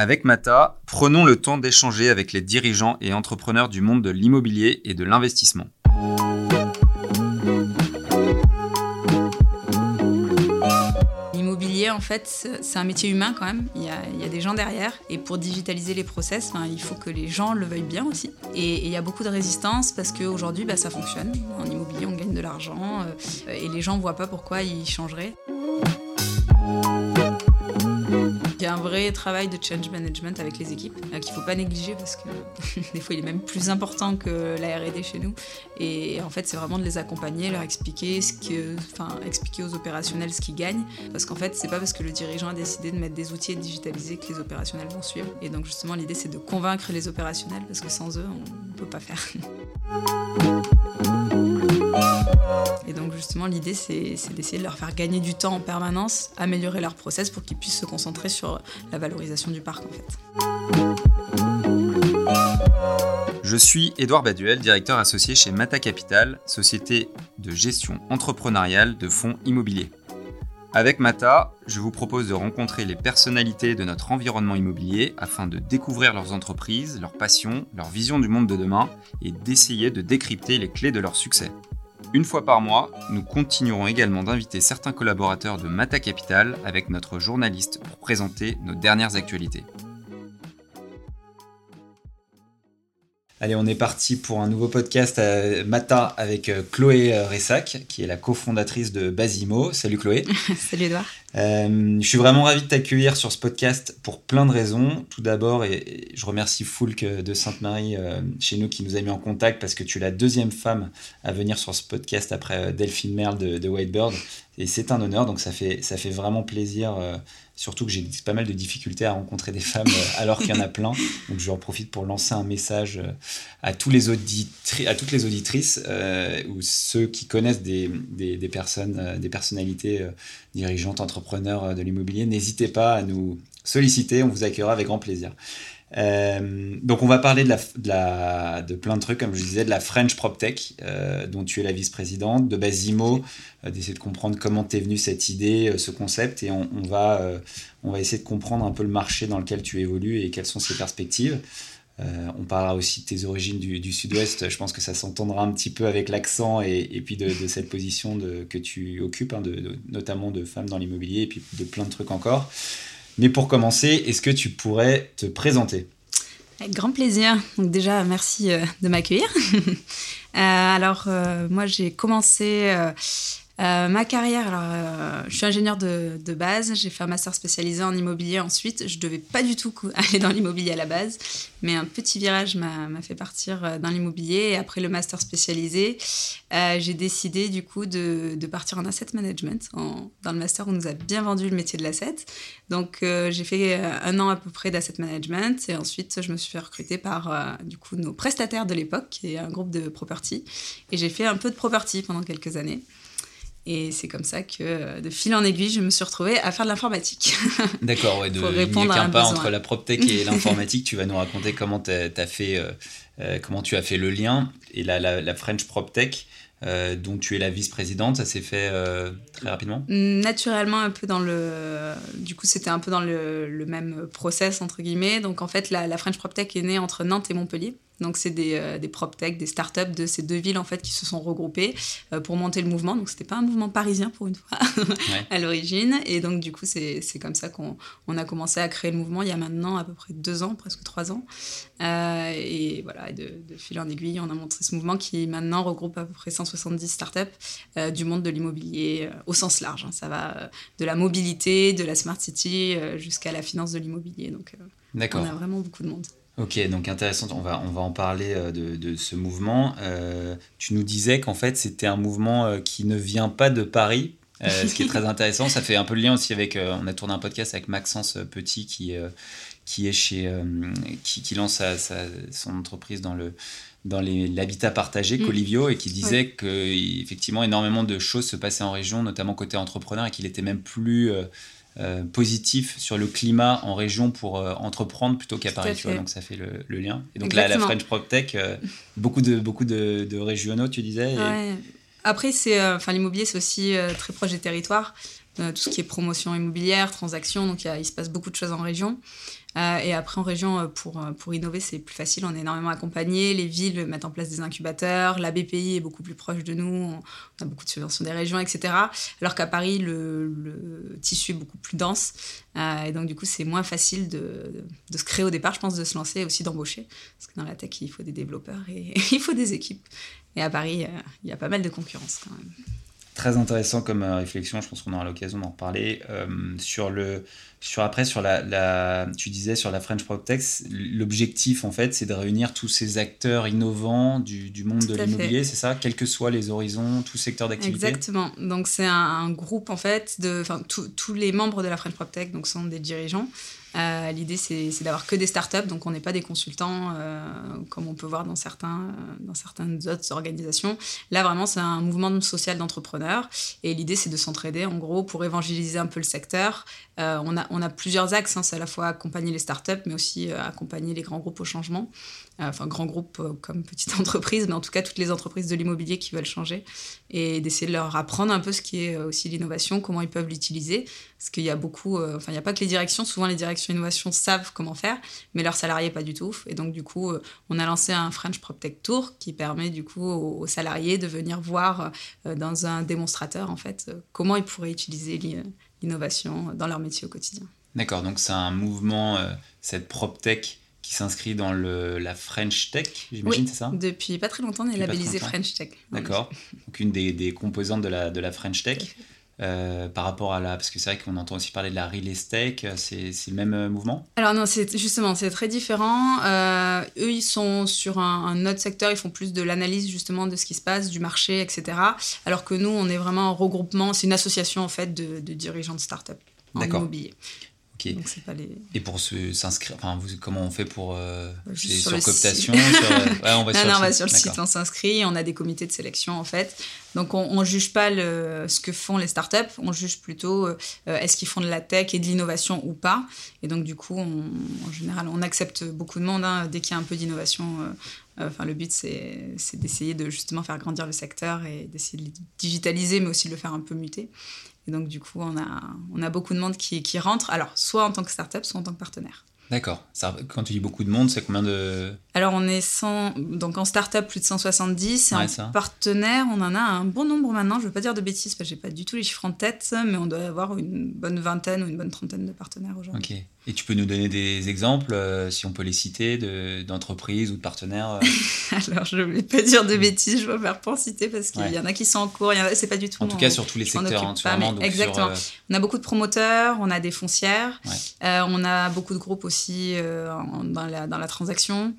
Avec Mata, prenons le temps d'échanger avec les dirigeants et entrepreneurs du monde de l'immobilier et de l'investissement. L'immobilier, en fait, c'est un métier humain quand même. Il y, a, des gens derrière. Et pour digitaliser les process, il faut que les gens le veuillent bien aussi. Et, il y a beaucoup de résistance parce qu'aujourd'hui, bah, ça fonctionne. En immobilier, on gagne de l'argent. Euh, et les gens ne voient pas pourquoi ils changeraient. Un vrai travail de change management avec les équipes euh, qu'il ne faut pas négliger parce que des fois il est même plus important que la R&D chez nous. Et en fait c'est vraiment de les accompagner, leur expliquer ce que, enfin expliquer aux opérationnels ce qu'ils gagnent. Parce qu'en fait c'est pas parce que le dirigeant a décidé de mettre des outils et de digitaliser que les opérationnels vont suivre. Et donc justement l'idée c'est de convaincre les opérationnels parce que sans eux on ne peut pas faire. Et donc justement l'idée c'est d'essayer de leur faire gagner du temps en permanence, améliorer leur process pour qu'ils puissent se concentrer sur la valorisation du parc en fait. Je suis Édouard Baduel, directeur associé chez Mata Capital, société de gestion entrepreneuriale de fonds immobiliers. Avec Mata, je vous propose de rencontrer les personnalités de notre environnement immobilier afin de découvrir leurs entreprises, leurs passions, leur vision du monde de demain et d'essayer de décrypter les clés de leur succès. Une fois par mois, nous continuerons également d'inviter certains collaborateurs de Mata Capital avec notre journaliste pour présenter nos dernières actualités. Allez, on est parti pour un nouveau podcast à Mata avec euh, Chloé euh, Ressac, qui est la cofondatrice de Basimo. Salut Chloé. Salut Edouard. Euh, je suis vraiment ravi de t'accueillir sur ce podcast pour plein de raisons. Tout d'abord, et, je remercie Foulk de Sainte-Marie chez nous qui nous a mis en contact parce que tu es la deuxième femme à venir sur ce podcast après Delphine Merle de, de Whitebird. Et c'est un honneur, donc ça fait, ça fait vraiment plaisir Surtout que j'ai pas mal de difficultés à rencontrer des femmes euh, alors qu'il y en a plein. Donc je en profite pour lancer un message euh, à, tous les à toutes les auditrices euh, ou ceux qui connaissent des, des, personnes, des personnalités dirigeantes, entrepreneurs de l'immobilier. N'hésitez pas à nous solliciter, on vous accueillera avec grand plaisir. Euh, donc on va parler de, la, de, plein de trucs, comme je disais, de la French PropTech, euh, dont tu es la vice-présidente, de Basimo, euh, d'essayer de comprendre comment t'es venue cette idée, ce concept, et on, va, on va essayer de comprendre un peu le marché dans lequel tu évolues et quelles sont ses perspectives. on parlera aussi de tes origines du, sud-ouest, je pense que ça s'entendra un petit peu avec l'accent et, et, puis de, cette position que tu occupes, hein, notamment de femme dans l'immobilier et puis de plein de trucs encore. Mais pour commencer, est-ce que tu pourrais te présenter? Avec grand plaisir. Donc déjà, merci euh, de m'accueillir. Euh, alors, euh, moi, j'ai commencé euh, ma carrière, alors, euh, je suis ingénieur de, base, j'ai fait un master spécialisé en immobilier ensuite. Je devais pas du tout aller dans l'immobilier à la base, mais un petit virage m'a fait partir euh, dans l'immobilier. Et après le master spécialisé, j'ai décidé du coup de, partir en asset management. En, dans le master, on nous a bien vendu le métier de l'asset. Donc j'ai fait un an à peu près d'asset management et ensuite je me suis fait recruter par du coup nos prestataires de l'époque, qui est un groupe de property. Et j'ai fait un peu de property pendant quelques années. Et c'est comme ça que, euh, de fil en aiguille, je me suis retrouvée à faire de l'informatique. D'accord, ouais, de, il n'y a qu'un pas entre la PropTech et l'informatique. tu vas nous raconter comment, as, fait, euh, euh, comment tu as fait le lien. Et la, la, la French PropTech, euh, dont tu es la vice-présidente, ça s'est fait très rapidement? Naturellement, un peu dans le. Du coup, c'était un peu dans le, le, même process, entre guillemets. Donc, en fait, la, la French PropTech est née entre Nantes et Montpellier. Donc c'est des, euh, des PropTech, des startups de ces deux villes en fait qui se sont regroupées euh, pour monter le mouvement. Donc c'était pas un mouvement parisien pour une fois à l'origine. Et donc du coup c'est comme ça qu'on on a commencé à créer le mouvement il y a maintenant à peu près deux ans, presque trois ans. Euh, et voilà, de, de, fil en aiguille, on a montré ce mouvement qui maintenant regroupe à peu près 170 startups du monde de l'immobilier au sens large. Hein. Ça va de la mobilité, de la smart city jusqu'à la finance de l'immobilier. Donc on a vraiment beaucoup de monde. Ok, donc intéressant, on va, on va en parler euh, de, de ce mouvement. Euh, tu nous disais qu'en fait c'était un mouvement euh, qui ne vient pas de Paris, ce qui est très intéressant. Ça fait un peu le lien aussi avec, on a tourné un podcast avec Maxence Petit qui, qui est chez, qui, qui, lance sa, son entreprise dans le dans l'habitat partagé, mm. Colivio, et qui disait qu'effectivement énormément de choses se passaient en région, notamment côté entrepreneur, et qu'il était même plus euh, positif sur le climat en région pour euh, entreprendre plutôt qu'à Paris. donc ça fait le, lien. Et donc là, la French PropTech, euh, beaucoup, de, beaucoup de, régionaux, tu disais. Après, c'est, enfin, l'immobilier, c'est aussi très proche des territoires. tout ce qui est promotion immobilière, transactions, donc il se passe beaucoup de choses en région. Euh, et après, en région, euh, pour, euh, pour innover, c'est plus facile. On est énormément accompagné. Les villes mettent en place des incubateurs. La BPI est beaucoup plus proche de nous. On a beaucoup de subventions des régions, etc. Alors qu'à Paris, le, tissu est beaucoup plus dense. et donc, du coup, c'est moins facile de, de, se créer au départ, je pense, de se lancer et aussi d'embaucher. Parce que dans la tech, il faut des développeurs et il faut des équipes. Et à Paris, il y a pas mal de concurrence quand même. Très intéressant comme réflexion, je pense qu'on aura l'occasion d'en reparler. sur le, sur après, sur la, la, tu disais sur la French PropTech, l'objectif en fait, c'est de réunir tous ces acteurs innovants du, du monde de l'immobilier, c'est ça? Quels que soient les horizons, tous secteurs d'activité? Exactement. Donc c'est un, groupe en fait de, enfin tous les membres de la French PropTech donc sont des dirigeants euh, l'idée, c'est d'avoir que des startups, donc on n'est pas des consultants euh, comme on peut voir dans, certains, dans certaines autres organisations. Là, vraiment, c'est un mouvement social d'entrepreneurs. Et l'idée, c'est de s'entraider, en gros, pour évangéliser un peu le secteur. Euh, on, a, on a plusieurs axes, hein. c'est à la fois accompagner les startups, mais aussi accompagner les grands groupes au changement. Enfin, grands groupes comme petites entreprises, mais en tout cas, toutes les entreprises de l'immobilier qui veulent changer. Et d'essayer de leur apprendre un peu ce qui est aussi l'innovation, comment ils peuvent l'utiliser. Parce qu'il y a beaucoup, il n'y a pas que les directions, souvent les directions innovation savent comment faire, mais leurs salariés pas du tout. Et donc, du coup, euh, on a lancé un French PropTech Tour qui permet du coup aux, salariés de venir voir euh, dans un démonstrateur, en fait, euh, comment ils pourraient utiliser l'innovation dans leur métier au quotidien. D'accord, donc c'est un mouvement, cette PropTech qui s'inscrit dans le, la French Tech, j'imagine, c'est ça Depuis pas très longtemps, on est labellisé French Tech. D'accord, donc une des, des, composantes de la, de la French Tech. Euh, par rapport à la. Parce que c'est vrai qu'on entend aussi parler de la real estate, euh, c'est, le même euh, mouvement? Alors, non, c'est, justement, c'est très différent. eux, ils sont sur un, autre secteur, ils font plus de l'analyse justement de ce qui se passe, du marché, etc. Alors que nous, on est vraiment un regroupement, c'est une association en fait de, de dirigeants de start-up en immobilier. Et pour s'inscrire, enfin, comment on fait pour euh, sur, cooptation sur, ouais, on va sur, non, le, on va sur le site, on s'inscrit, on a des comités de sélection en fait. Donc on, ne juge pas le, ce que font les startups, on juge plutôt euh, est-ce qu'ils font de la tech et de l'innovation ou pas. Et donc du coup, en général, on accepte beaucoup de monde hein, dès qu'il y a un peu d'innovation. Euh, enfin, le but c'est d'essayer de justement faire grandir le secteur et d'essayer de le digitaliser, mais aussi de le faire un peu muter. Et donc, du coup, on a, on a beaucoup de monde qui, qui rentre, alors soit en tant que startup, soit en tant que partenaire. D'accord. Quand tu dis beaucoup de monde, c'est combien de... Alors, on est 100... Donc, en startup, plus de 170. Et en partenaire, on en a un bon nombre maintenant. Je ne veux pas dire de bêtises, parce que je n'ai pas du tout les chiffres en tête, mais on doit avoir une bonne vingtaine ou une bonne trentaine de partenaires aujourd'hui. Ok. Et tu peux nous donner des exemples, euh, si on peut les citer, d'entreprises ou de partenaires euh Alors, je ne vais pas dire de bêtises, je vais faire pour citer parce qu'il y en a qui sont en cours, c'est pas du tout. En tout cas, sur tous les secteurs, hein, pas, exactement. Euh, on a beaucoup de promoteurs, on a des foncières, on a beaucoup de groupes aussi dans, la, dans la transaction.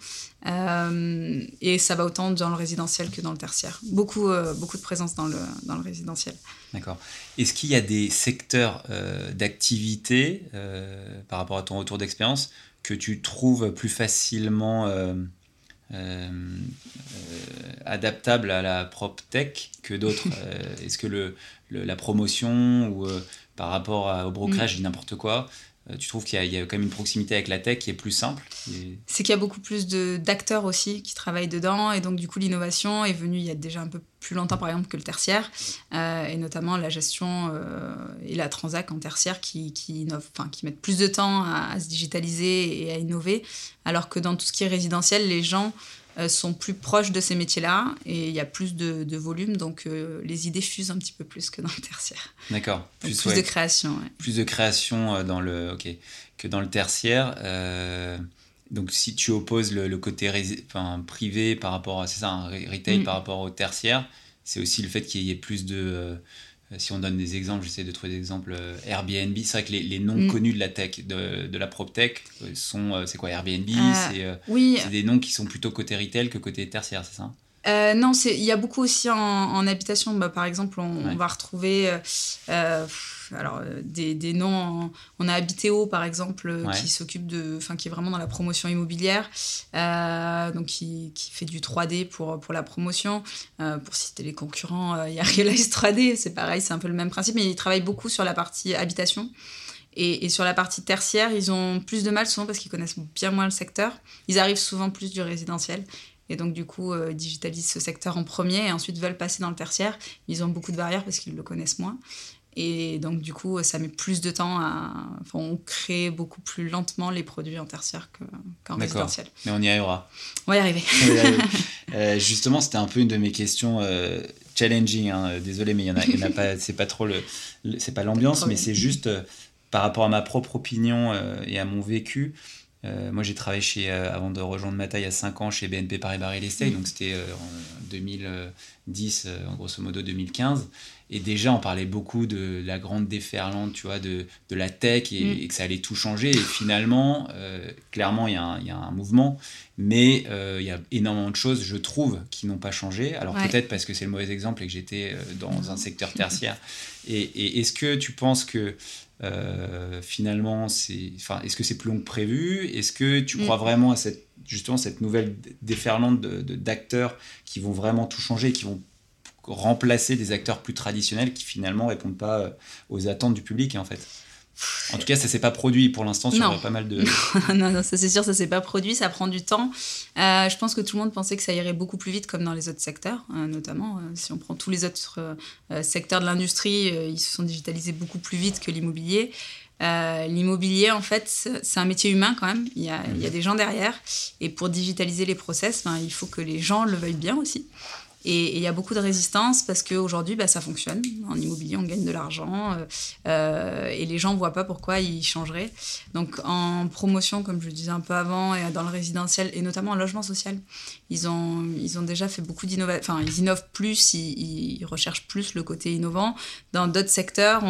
et ça va autant dans le résidentiel que dans le tertiaire. Beaucoup, beaucoup de présence dans le, dans le résidentiel. D'accord. Est-ce qu'il y a des secteurs euh, d'activité euh, par rapport à ton retour d'expérience que tu trouves plus facilement euh, adaptables à la prop tech que d'autres? Est-ce que le, la promotion ou par rapport au brokerage, mm. n'importe quoi, euh, tu trouves qu'il y, a quand même une proximité avec la tech qui est plus simple C'est qu'il y a beaucoup plus d'acteurs aussi qui travaillent dedans et donc du coup l'innovation est venue il y a déjà un peu plus longtemps par exemple que le tertiaire euh, et notamment la gestion euh, et la transac en tertiaire qui, qui, qui mettent plus de temps à, se digitaliser et à innover alors que dans tout ce qui est résidentiel les gens euh, sont plus proches de ces métiers-là et il y a plus de, volume, donc euh, les idées fusent un petit peu plus que dans le tertiaire. D'accord. Plus, de création. Plus de création euh, dans le, ok, que dans le tertiaire. donc si tu opposes le, côté enfin, privé par rapport à c'est ça, un retail mm. par rapport au tertiaire, c'est aussi le fait qu'il y ait plus de euh, si on donne des exemples, j'essaie de trouver des exemples euh, Airbnb. C'est vrai que les, les noms mm. connus de la tech, de, de la prop tech, euh, sont, c'est quoi Airbnb C'est des noms qui sont plutôt côté retail que côté tertiaire, c'est ça? Non, il y a beaucoup aussi en, habitation. Bah, par exemple, on, va retrouver alors, euh, des, des noms. On a Habitéo, par exemple, euh, qui s'occupe de. Enfin, qui est vraiment dans la promotion immobilière. Euh, donc, qui, qui, fait du 3D pour, pour la promotion. pour citer les concurrents, il y a Realize 3D, c'est pareil, c'est un peu le même principe, mais ils travaillent beaucoup sur la partie habitation. Et, et, sur la partie tertiaire, ils ont plus de mal souvent parce qu'ils connaissent bien moins le secteur. Ils arrivent souvent plus du résidentiel. Et donc, du coup, euh, digitalisent ce secteur en premier et ensuite veulent passer dans le tertiaire. Ils ont beaucoup de barrières parce qu'ils le connaissent moins. Et donc, du coup, ça met plus de temps à. Enfin, on crée beaucoup plus lentement les produits en tertiaire qu'en résidentiel. Mais on y arrivera. On va y arriver. Euh, justement, c'était un peu une de mes questions euh, challenging. Hein. Désolé, mais il y en a, y en a pas. C'est pas trop le. c'est pas l'ambiance, mais c'est juste euh, par rapport à ma propre opinion et à mon vécu. Moi, j'ai travaillé chez, avant de rejoindre Mata il y a 5 ans chez BNP Paribas Real Estate, donc c'était en 2010, en grosso modo 2015. Et déjà, on parlait beaucoup de la grande déferlante, tu vois, de, de la tech et, mm. que ça allait tout changer. Et finalement, euh, clairement, il y, y, a un mouvement, mais euh, il y a énormément de choses, je trouve, qui n'ont pas changé. Alors peut-être parce que c'est le mauvais exemple et que j'étais euh, dans un secteur tertiaire. Et, et est-ce que tu penses que finalement, c'est, enfin, est-ce que c'est plus long que prévu? Est-ce que tu crois mm. vraiment à cette, justement cette nouvelle déferlante de, d'acteurs qui vont vraiment tout changer, qui vont remplacer des acteurs plus traditionnels qui finalement répondent pas euh, aux attentes du public en fait? En tout cas, ça s'est pas produit pour l'instant sur pas mal de. non, non, ça c'est sûr, ça s'est pas produit, ça prend du temps. Euh, je pense que tout le monde pensait que ça irait beaucoup plus vite, comme dans les autres secteurs, euh, notamment. si on prend tous les autres secteurs de l'industrie, ils se sont digitalisés beaucoup plus vite que l'immobilier. l'immobilier, en fait, c'est un métier humain quand même. Il y, a, il y a, des gens derrière. Et pour digitaliser les process, ben, il faut que les gens le veuillent bien aussi. Et il y a beaucoup de résistance parce qu'aujourd'hui, bah, ça fonctionne. En immobilier, on gagne de l'argent euh, euh, et les gens ne voient pas pourquoi ils changeraient. Donc en promotion, comme je le disais un peu avant, et dans le résidentiel et notamment en logement social, ils ont, ils ont déjà fait beaucoup d'innovation. Enfin, ils innovent plus, ils, recherchent plus le côté innovant. Dans d'autres secteurs,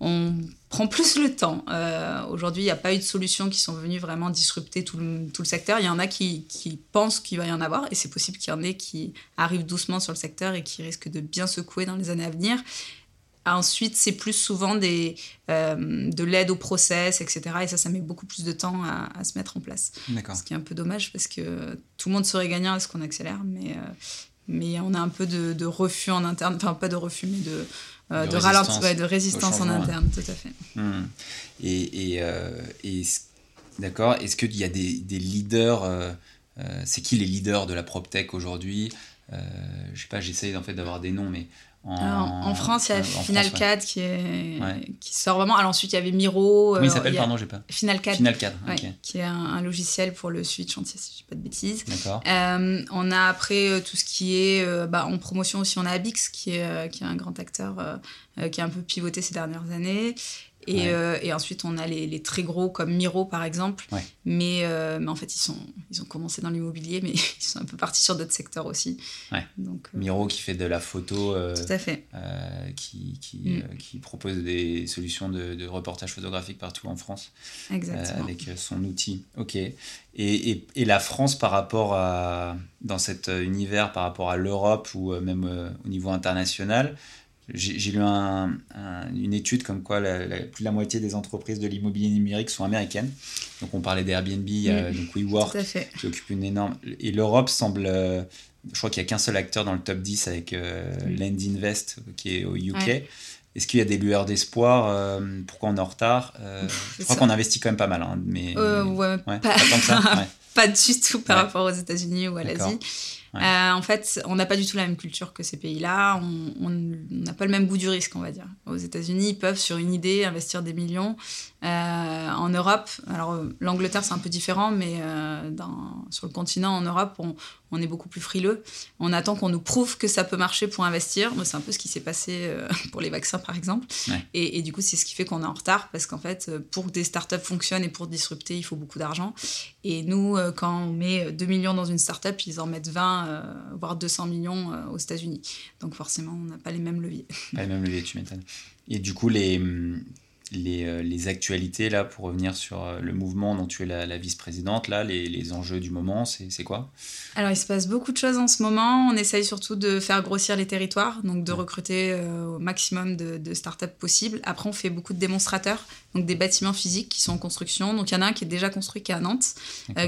on prend plus le temps. Euh, aujourd'hui, il n'y a pas eu de solutions qui sont venues vraiment disrupter tout le, secteur. Il y en a qui, pensent qu'il va y en avoir, et c'est possible qu'il y en ait qui arrivent doucement sur le secteur et qui risquent de bien secouer dans les années à venir. Ensuite, c'est plus souvent des, euh, de l'aide au process, etc. Et ça, ça met beaucoup plus de temps à, se mettre en place. Ce qui est un peu dommage parce que tout le monde serait gagnant à ce qu'on accélère, mais, euh, mais on a un peu de, de refus en interne, enfin pas de refus, mais de, euh, de, résistance, de résistance en interne, tout à fait. Hmm. Et, et, euh, d'accord, est-ce qu'il y a des, des leaders euh, C'est qui les leaders de la PropTech aujourd'hui? Je sais pas, j'essaye en fait d'avoir des noms, mais en, France, il y a Final CAD qui, est, qui sort vraiment. Alors ensuite, il y avait Miro. Comment il s'appelle, pardon, j'ai pas. Final CAD. Final CAD, Qui est un, logiciel pour le suivi de chantier, si je dis pas de bêtises. D'accord. on a après tout ce qui est bah, en promotion aussi, on a Abix qui est, qui est un grand acteur qui a un peu pivoté ces dernières années. Et, euh, et, ensuite, on a les, les, très gros comme Miro, par exemple. Mais, euh, mais, en fait, ils, sont, ils ont commencé dans l'immobilier, mais ils sont un peu partis sur d'autres secteurs aussi. Donc, euh, Miro qui fait de la photo. Tout à fait. qui, qui, mm. qui, propose des solutions de, de, reportage photographique partout en France. Exactement. avec son outil. OK. Et, et, et, la France, par rapport à. dans cet univers, par rapport à l'Europe ou même au niveau international, j'ai lu une étude comme quoi la, plus de la moitié des entreprises de l'immobilier numérique sont américaines. Donc on parlait d'Airbnb, oui, donc WeWork qui occupe une énorme... Et l'Europe semble... Euh, je crois qu'il n'y a qu'un seul acteur dans le top 10 avec euh, Lendinvest qui est au UK. Est-ce qu'il y a des lueurs d'espoir euh, Pourquoi on est en retard Je crois qu'on investit quand même pas mal. Hein, mais, ouais, pas, pas, ça, pas du tout par rapport aux États-Unis ou à l'Asie. Euh, en fait, on n'a pas du tout la même culture que ces pays-là. On n'a pas le même goût du risque, on va dire. Aux États-Unis, ils peuvent, sur une idée, investir des millions. Euh, en Europe, alors l'Angleterre, c'est un peu différent, mais euh, dans, sur le continent, en Europe, on, on, est beaucoup plus frileux. On attend qu'on nous prouve que ça peut marcher pour investir. C'est un peu ce qui s'est passé pour les vaccins, par exemple. Et, et, du coup, c'est ce qui fait qu'on est en retard, parce qu'en fait, pour que des startups fonctionnent et pour disrupter, il faut beaucoup d'argent. Et nous, quand on met 2 millions dans une startup, ils en mettent 20 euh, voire 200 millions euh, aux États-Unis. Donc forcément, on n'a pas les mêmes leviers. Pas les mêmes leviers, tu m'étonnes. Et du coup, les, les, euh, les, actualités, là, pour revenir sur euh, le mouvement dont tu es la, vice-présidente, là, les, les, enjeux du moment, c'est quoi? Alors, il se passe beaucoup de choses en ce moment. On essaye surtout de faire grossir les territoires, donc de recruter euh, au maximum de, de startups possibles. Après, on fait beaucoup de démonstrateurs, donc des bâtiments physiques qui sont en construction. Donc, il y en a un qui est déjà construit, qui est à Nantes,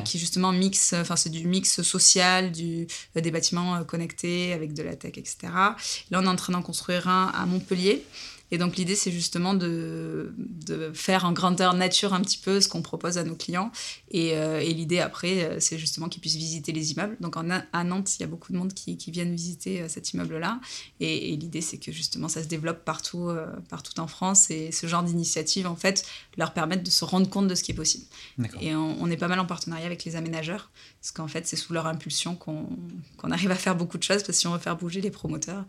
qui justement mix, enfin, c'est du mix social, du, des bâtiments connectés avec de la tech, etc. Là, on est en train d'en construire un à Montpellier. Et donc l'idée, c'est justement de, de, faire en grandeur nature un petit peu ce qu'on propose à nos clients. Et, euh, et l'idée après, euh, c'est justement qu'ils puissent visiter les immeubles. Donc en, à Nantes, il y a beaucoup de monde qui, qui viennent visiter euh, cet immeuble-là. Et, l'idée, c'est que justement, ça se développe partout, partout en France. Et ce genre d'initiative, en fait, leur permettent de se rendre compte de ce qui est possible. Et on, est pas mal en partenariat avec les aménageurs. Parce qu'en fait, c'est sous leur impulsion qu'on arrive à faire beaucoup de choses. Parce que si on veut faire bouger les promoteurs,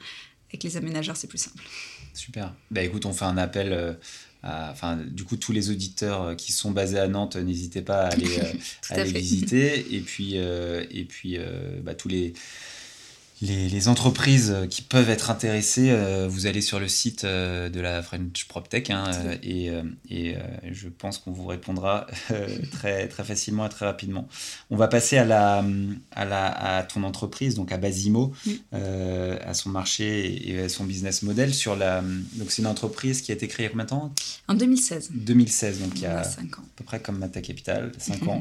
avec les aménageurs, c'est plus simple. Super. Bah écoute, on fait un appel. Euh, à, enfin, du coup, tous les auditeurs euh, qui sont basés à Nantes, n'hésitez pas à aller, euh, à visiter. Et puis, et puis bah, tous les les, entreprises qui peuvent être intéressées, euh, vous allez sur le site euh, de la French PropTech hein, euh, et, et je pense qu'on vous répondra très, très facilement et très rapidement. On va passer à, la, à, la, à ton entreprise, donc à Basimo, à son marché et à son business model. Sur la, donc c'est une entreprise qui a été créée combien de temps? En 2016. 2016, donc il y a 5 ans. à peu près comme Mata Capital, 5 ans.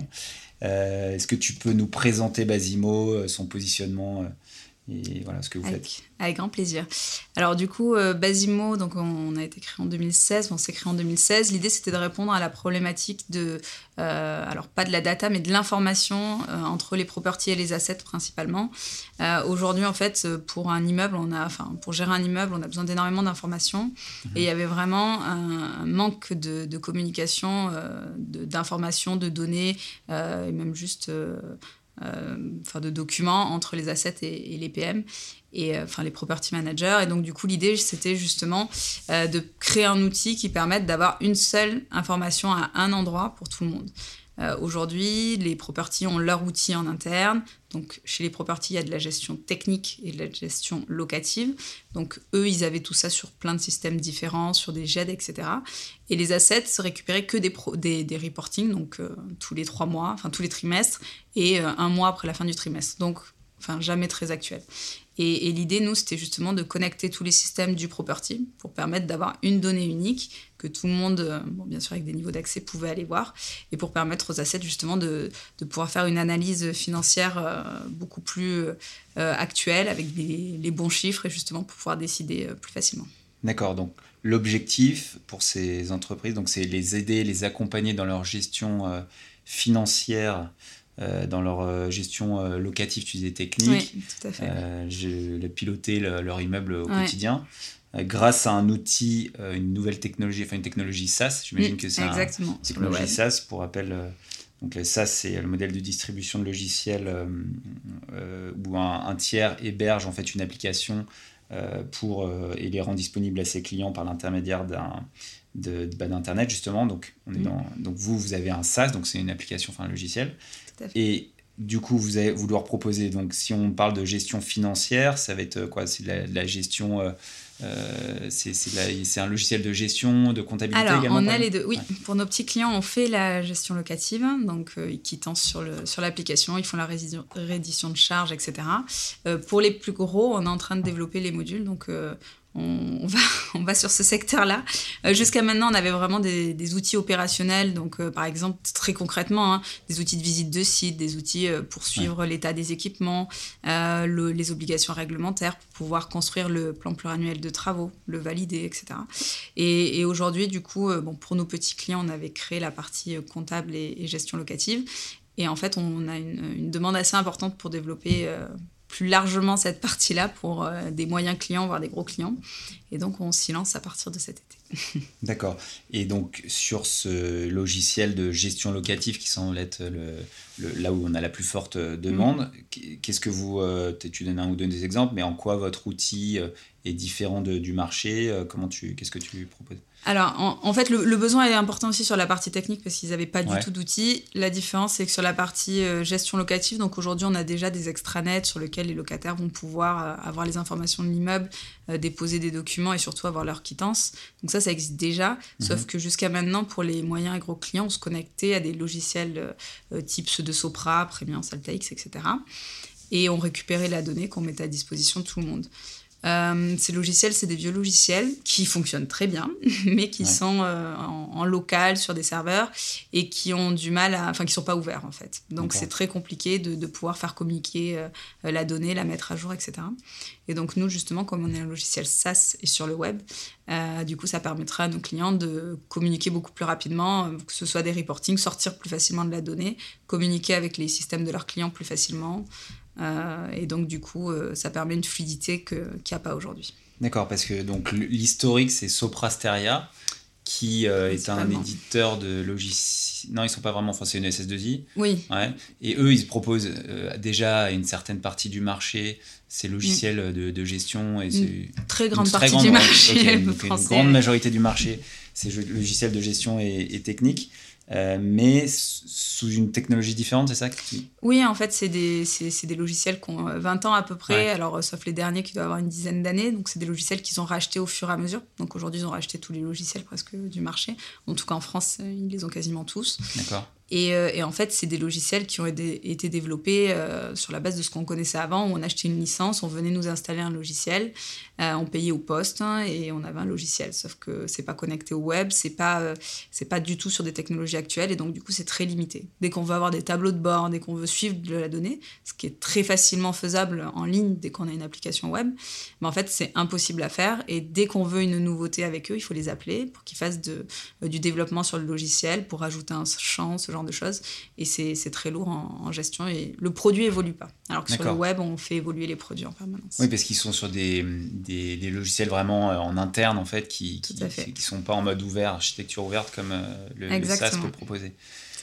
Est-ce que tu peux nous présenter Basimo, son positionnement et voilà ce que vous avec, faites. Avec grand plaisir. Alors du coup, euh, Basimo, donc on a été créé en 2016, on s'est créé en 2016. L'idée c'était de répondre à la problématique de, euh, alors pas de la data, mais de l'information euh, entre les properties et les assets principalement. Aujourd'hui en fait, pour un immeuble, on a, enfin pour gérer un immeuble, on a besoin d'énormément d'informations mhm. et il y avait vraiment un, manque de, de communication, d'informations, de, données et même juste enfin de documents entre les assets et, les PM et euh, enfin les property managers. Et donc du coup l'idée c'était justement euh, de créer un outil qui permette d'avoir une seule information à un endroit pour tout le monde euh, aujourd'hui, les properties ont leur outil en interne. Donc, chez les properties, il y a de la gestion technique et de la gestion locative. Donc, eux, ils avaient tout ça sur plein de systèmes différents, sur des GED, etc. Et les assets se récupéraient que des, des, reporting, donc euh, tous les trois mois, enfin tous les trimestres, et euh, un mois après la fin du trimestre. Donc, enfin, jamais très actuel. Et, l'idée, nous, c'était justement de connecter tous les systèmes du property pour permettre d'avoir une donnée unique que tout le monde, euh, bon, bien sûr avec des niveaux d'accès, pouvait aller voir, et pour permettre aux assets justement de, pouvoir faire une analyse financière euh, beaucoup plus euh, actuelle, avec les bons chiffres, et justement pour pouvoir décider plus facilement. D'accord, donc l'objectif pour ces entreprises, c'est les aider, les accompagner dans leur gestion financière euh, dans leur euh, gestion euh, locative, tu disais technique. Oui, tout à fait. je piloté leur immeuble au quotidien. grâce à un outil, une nouvelle technologie, enfin une technologie SaaS, j'imagine que c'est une technologie SaaS, pour rappel. donc le SaaS, c'est le modèle de distribution de logiciels où un, tiers héberge en fait une application pour, et les rend disponible à ses clients par l'intermédiaire d'un bah, d'internet justement donc on est mm. dans donc vous vous avez un SaaS donc c'est une application enfin un logiciel et du coup, vous, allez, vous leur proposer, donc si on parle de gestion financière, ça va être euh, quoi? C'est de, la, gestion, euh, euh c'est un logiciel de gestion, de comptabilité Alors, on a les deux, oui. Pour nos petits clients, on fait la gestion locative, donc euh, qui sur l'application, sur ils font la réédition de charges, etc. pour les plus gros, on est en train de développer les modules, donc on, va, on va sur ce secteur-là. Euh, jusqu'à maintenant, on avait vraiment des, outils opérationnels, donc euh, par exemple, très concrètement, hein, des outils de visite de site, des outils euh, pour suivre l'état des équipements, les obligations réglementaires, pour pouvoir construire le plan pluriannuel de travaux, le valider, etc. Et, aujourd'hui, du coup, bon, pour nos petits clients, on avait créé la partie comptable et, gestion locative. Et en fait, on a une, une demande assez importante pour développer plus largement cette partie-là pour euh, des moyens clients, voire des gros clients. Et donc, on s'y lance à partir de cet été. D'accord. Et donc, sur ce logiciel de gestion locative qui semble être le, là où on a la plus forte euh, demande, mm. qu'est-ce que vous. Euh, tu donnes un ou deux des exemples, mais en quoi votre outil est différent du marché Comment tu, Qu'est-ce que tu proposes? Alors, en, fait, le, besoin est important aussi sur la partie technique parce qu'ils n'avaient pas du tout d'outils. La différence, c'est que sur la partie euh, gestion locative, donc aujourd'hui, on a déjà des extranets sur lesquels les locataires vont pouvoir euh, avoir les informations de l'immeuble, euh, déposer des documents et surtout avoir leur quittance. Donc ça, ça existe déjà. Mhm. Sauf que jusqu'à maintenant, pour les moyens et gros clients, on se connectait à des logiciels type ceux de Sopra, Premium, Saltaix, etc. Et on récupérait la donnée qu'on mettait à disposition de tout le monde. Euh, ces logiciels, c'est des vieux logiciels qui fonctionnent très bien, mais qui sont euh, en, local sur des serveurs et qui ont du mal à, enfin, qui sont pas ouverts en fait. Donc c'est très compliqué de, pouvoir faire communiquer euh, la donnée, la mettre à jour, etc. Et donc nous justement, comme on est un logiciel SaaS et sur le web, du coup ça permettra à nos clients de communiquer beaucoup plus rapidement, que ce soit des reportings, sortir plus facilement de la donnée, communiquer avec les systèmes de leurs clients plus facilement. Euh, et donc, du coup, euh, ça permet une fluidité qu'il n'y a pas aujourd'hui. D'accord, parce que donc l'historique, c'est Soprasteria, qui euh, est un éditeur de logiciels. Non, ils sont pas vraiment. C'est une SS2I. Oui. Ouais. Et eux, ils proposent déjà une certaine partie du marché ces logiciels mm. de, gestion. Et une très grande partie du marché. une grande majorité du marché, ces logiciels de gestion et, et technique. Euh, mais sous une technologie différente, c'est ça Oui, en fait, c'est des, des, logiciels qui ont 20 euh, ans à peu près, alors euh, sauf les derniers qui doivent avoir une dizaine d'années. Donc, c'est des logiciels qu'ils ont rachetés au fur et à mesure. Donc, aujourd'hui, ils ont racheté tous les logiciels presque du marché. En tout cas, en France, ils les ont quasiment tous. D'accord. Euh, et, en fait, c'est des logiciels qui ont été développés euh, sur la base de ce qu'on connaissait avant, on achetait une licence, on venait nous installer un logiciel, euh, on payait au poste hein, et on avait un logiciel. Sauf que c'est pas connecté au web, c'est pas c'est pas du tout sur des technologies actuelles et donc du coup c'est très limité. Dès qu'on veut avoir des tableaux de bord, dès qu'on veut suivre de la donnée, ce qui est très facilement faisable en ligne dès qu'on a une application web, mais en fait c'est impossible à faire et dès qu'on veut une nouveauté avec eux, il faut les appeler pour qu'ils fassent du développement sur le logiciel, pour ajouter un champ, ce genre de choses. Et c'est très lourd en, gestion et le produit évolue pas. Alors que sur le web, on fait évoluer les produits en permanence. Oui, parce qu'ils sont sur des, des, logiciels vraiment euh, en interne, en fait, qui ne qui, sont pas en mode ouvert, architecture ouverte comme euh, le, SaaS peut proposer.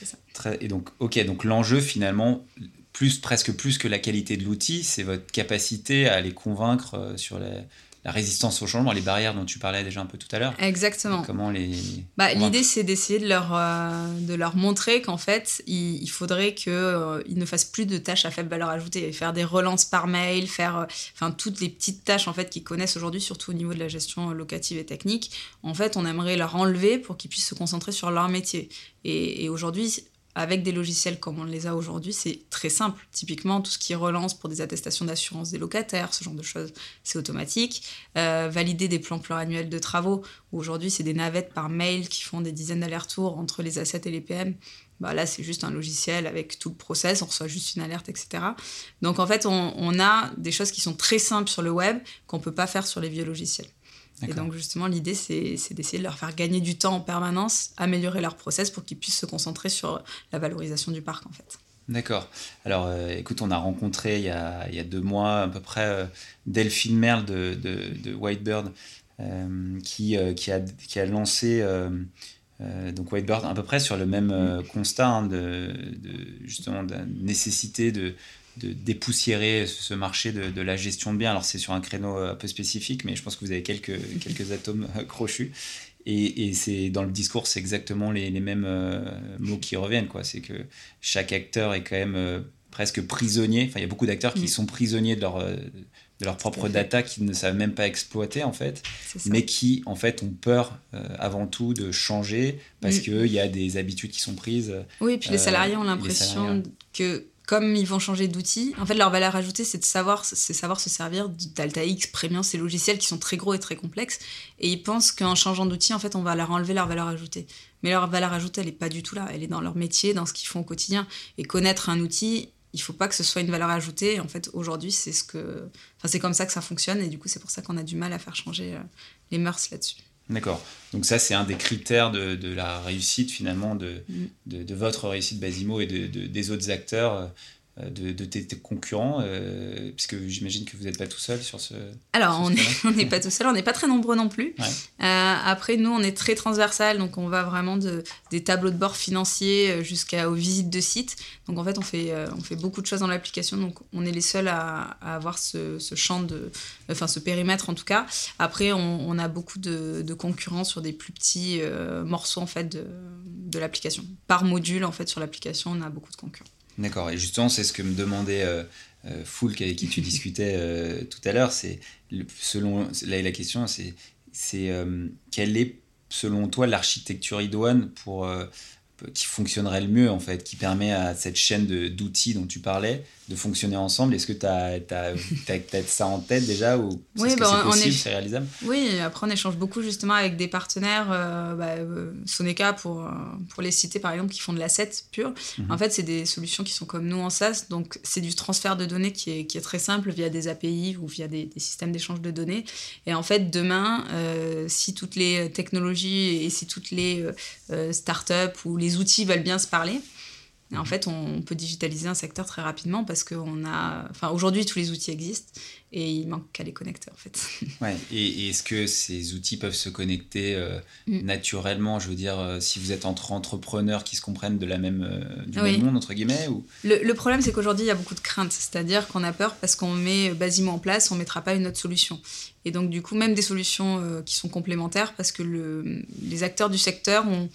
Ça. Très, et donc, ok, donc l'enjeu finalement, plus, presque plus que la qualité de l'outil, c'est votre capacité à les convaincre euh, sur les la résistance au changement, les barrières dont tu parlais déjà un peu tout à l'heure. Exactement. Comment les. Bah, L'idée, c'est d'essayer de leur, euh, de leur montrer qu'en fait, il, faudrait qu'ils euh, ne fassent plus de tâches à faible valeur ajoutée, faire des relances par mail, faire euh, toutes les petites tâches en fait qu'ils connaissent aujourd'hui, surtout au niveau de la gestion locative et technique. En fait, on aimerait leur enlever pour qu'ils puissent se concentrer sur leur métier. Et, et aujourd'hui, avec des logiciels comme on les a aujourd'hui, c'est très simple. Typiquement, tout ce qui relance pour des attestations d'assurance des locataires, ce genre de choses, c'est automatique. Euh, valider des plans pluriannuels de travaux, aujourd'hui, c'est des navettes par mail qui font des dizaines d'allers-retours entre les assets et les PM. Bah là, c'est juste un logiciel avec tout le process, on reçoit juste une alerte, etc. Donc en fait, on, on a des choses qui sont très simples sur le web qu'on ne peut pas faire sur les vieux logiciels. Et donc justement, l'idée, c'est d'essayer de leur faire gagner du temps en permanence, améliorer leur process pour qu'ils puissent se concentrer sur la valorisation du parc en fait. D'accord. Alors, euh, écoute, on a rencontré il y a, il y a, deux mois à peu près euh, Delphine Merle de, de, de Whitebird euh, qui, qui, a, qui a lancé donc Whitebird à peu près sur le même mm. constat hein, de, de, justement de la nécessité de, de dépoussiérer ce marché de, la gestion de biens. Alors c'est sur un créneau un peu spécifique, mais je pense que vous avez quelques, quelques atomes euh, crochus. Et, c'est dans le discours, c'est exactement les, mêmes euh, mots qui reviennent. quoi. C'est que chaque acteur est quand même euh, presque prisonnier. Enfin, il y a beaucoup d'acteurs qui mm. sont prisonniers de leur, de leur propre data, qui ne savent même pas exploiter, en fait, mais qui, en fait, ont peur avant tout de changer parce mm. qu'il y a des habitudes qui sont prises. Oui, et puis les salariés ont l'impression que comme ils vont changer d'outils, en fait, leur valeur ajoutée, c'est de savoir, savoir se servir d'AltaX, Premium, ces logiciels qui sont très gros et très complexes. Et ils pensent qu'en changeant d'outil, en fait, on va leur enlever leur valeur ajoutée. Mais leur valeur ajoutée, elle n'est pas du tout là. Elle est dans leur métier, dans ce qu'ils font au quotidien. Et connaître un outil, il faut pas que ce soit une valeur ajoutée. En fait, aujourd'hui, c'est ce que, enfin, c'est comme ça que ça fonctionne. Et du coup, c'est pour ça qu'on a du mal à faire changer euh, les mœurs là-dessus. D'accord. Donc ça, c'est un des critères de, de la réussite finalement de, mm. de, de, votre réussite Basimo et de, des autres acteurs euh, de, de tes, concurrents euh, Puisque j'imagine que vous n'êtes pas tout seul sur ce. Alors, on n'est pas tout seul, on n'est pas très nombreux non plus. Euh, après, nous, on est très transversal, donc on va vraiment de, des tableaux de bord financiers euh, jusqu'aux visites de sites. Donc, en fait, on fait, on fait beaucoup de choses dans l'application, donc on est les seuls à, avoir ce, ce, champ de. Enfin, ce périmètre en tout cas. Après, on, a beaucoup de, de, concurrents sur des plus petits morceaux en fait de, de l'application. Par module, en fait, sur l'application, on a beaucoup de concurrents. D'accord. Et justement, c'est ce que me demandait euh, euh Foulk avec qui tu discutais euh, tout à l'heure. C'est selon là la question, c'est c'est euh, quelle est selon toi l'architecture idoine pour qui fonctionnerait le mieux en fait, qui permet à cette chaîne d'outils dont tu parlais de fonctionner ensemble Est-ce que tu as, as, ça en tête déjà ou oui, bah, c'est possible, c'est réalisable? Oui, après on échange beaucoup justement avec des partenaires, euh, bah, euh, Soneca pour, euh, pour les citer par exemple, qui font de l'asset pur. Mhm. En fait, c'est des solutions qui sont comme nous en SaaS, donc c'est du transfert de données qui est, qui est, très simple via des API ou via des, des systèmes d'échange de données. Et en fait, demain, si toutes les technologies et si toutes les startups ou les outils veulent bien se parler, en fait, on peut digitaliser un secteur très rapidement parce qu'on a. Enfin, aujourd'hui, tous les outils existent et il manque qu'à les connecter, en fait. Ouais. Et, est-ce que ces outils peuvent se connecter euh, mm. naturellement? Je veux dire, euh, si vous êtes entre entrepreneurs qui se comprennent de la même, euh, du même monde, entre guillemets ou... le, problème, c'est qu'aujourd'hui, il y a beaucoup de craintes. C'est-à-dire qu'on a peur parce qu'on met basiquement en place, on ne mettra pas une autre solution. Et donc, du coup, même des solutions qui sont complémentaires parce que le, les acteurs du secteur ont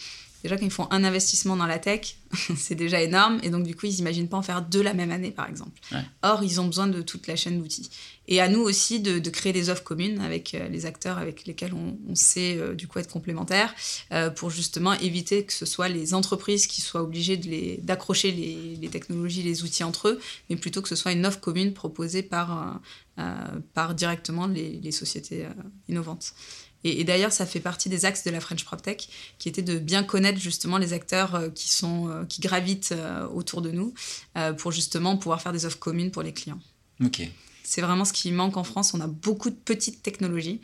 Déjà, quand ils font un investissement dans la tech, c'est déjà énorme. Et donc, du coup, ils n'imaginent pas en faire deux la même année, par exemple. Or, ils ont besoin de toute la chaîne d'outils. Et à nous aussi de, créer des offres communes avec euh, les acteurs avec lesquels on, sait, euh, du coup, être complémentaires euh, pour justement éviter que ce soit les entreprises qui soient obligées d'accrocher les, les, technologies, les outils entre eux, mais plutôt que ce soit une offre commune proposée par, par directement les, les sociétés innovantes. Et, d'ailleurs, ça fait partie des axes de la French PropTech, qui était de bien connaître justement les acteurs euh, qui, sont, euh, qui gravitent euh, autour de nous pour justement pouvoir faire des offres communes pour les clients. Ok. C'est vraiment ce qui manque en France. On a beaucoup de petites technologies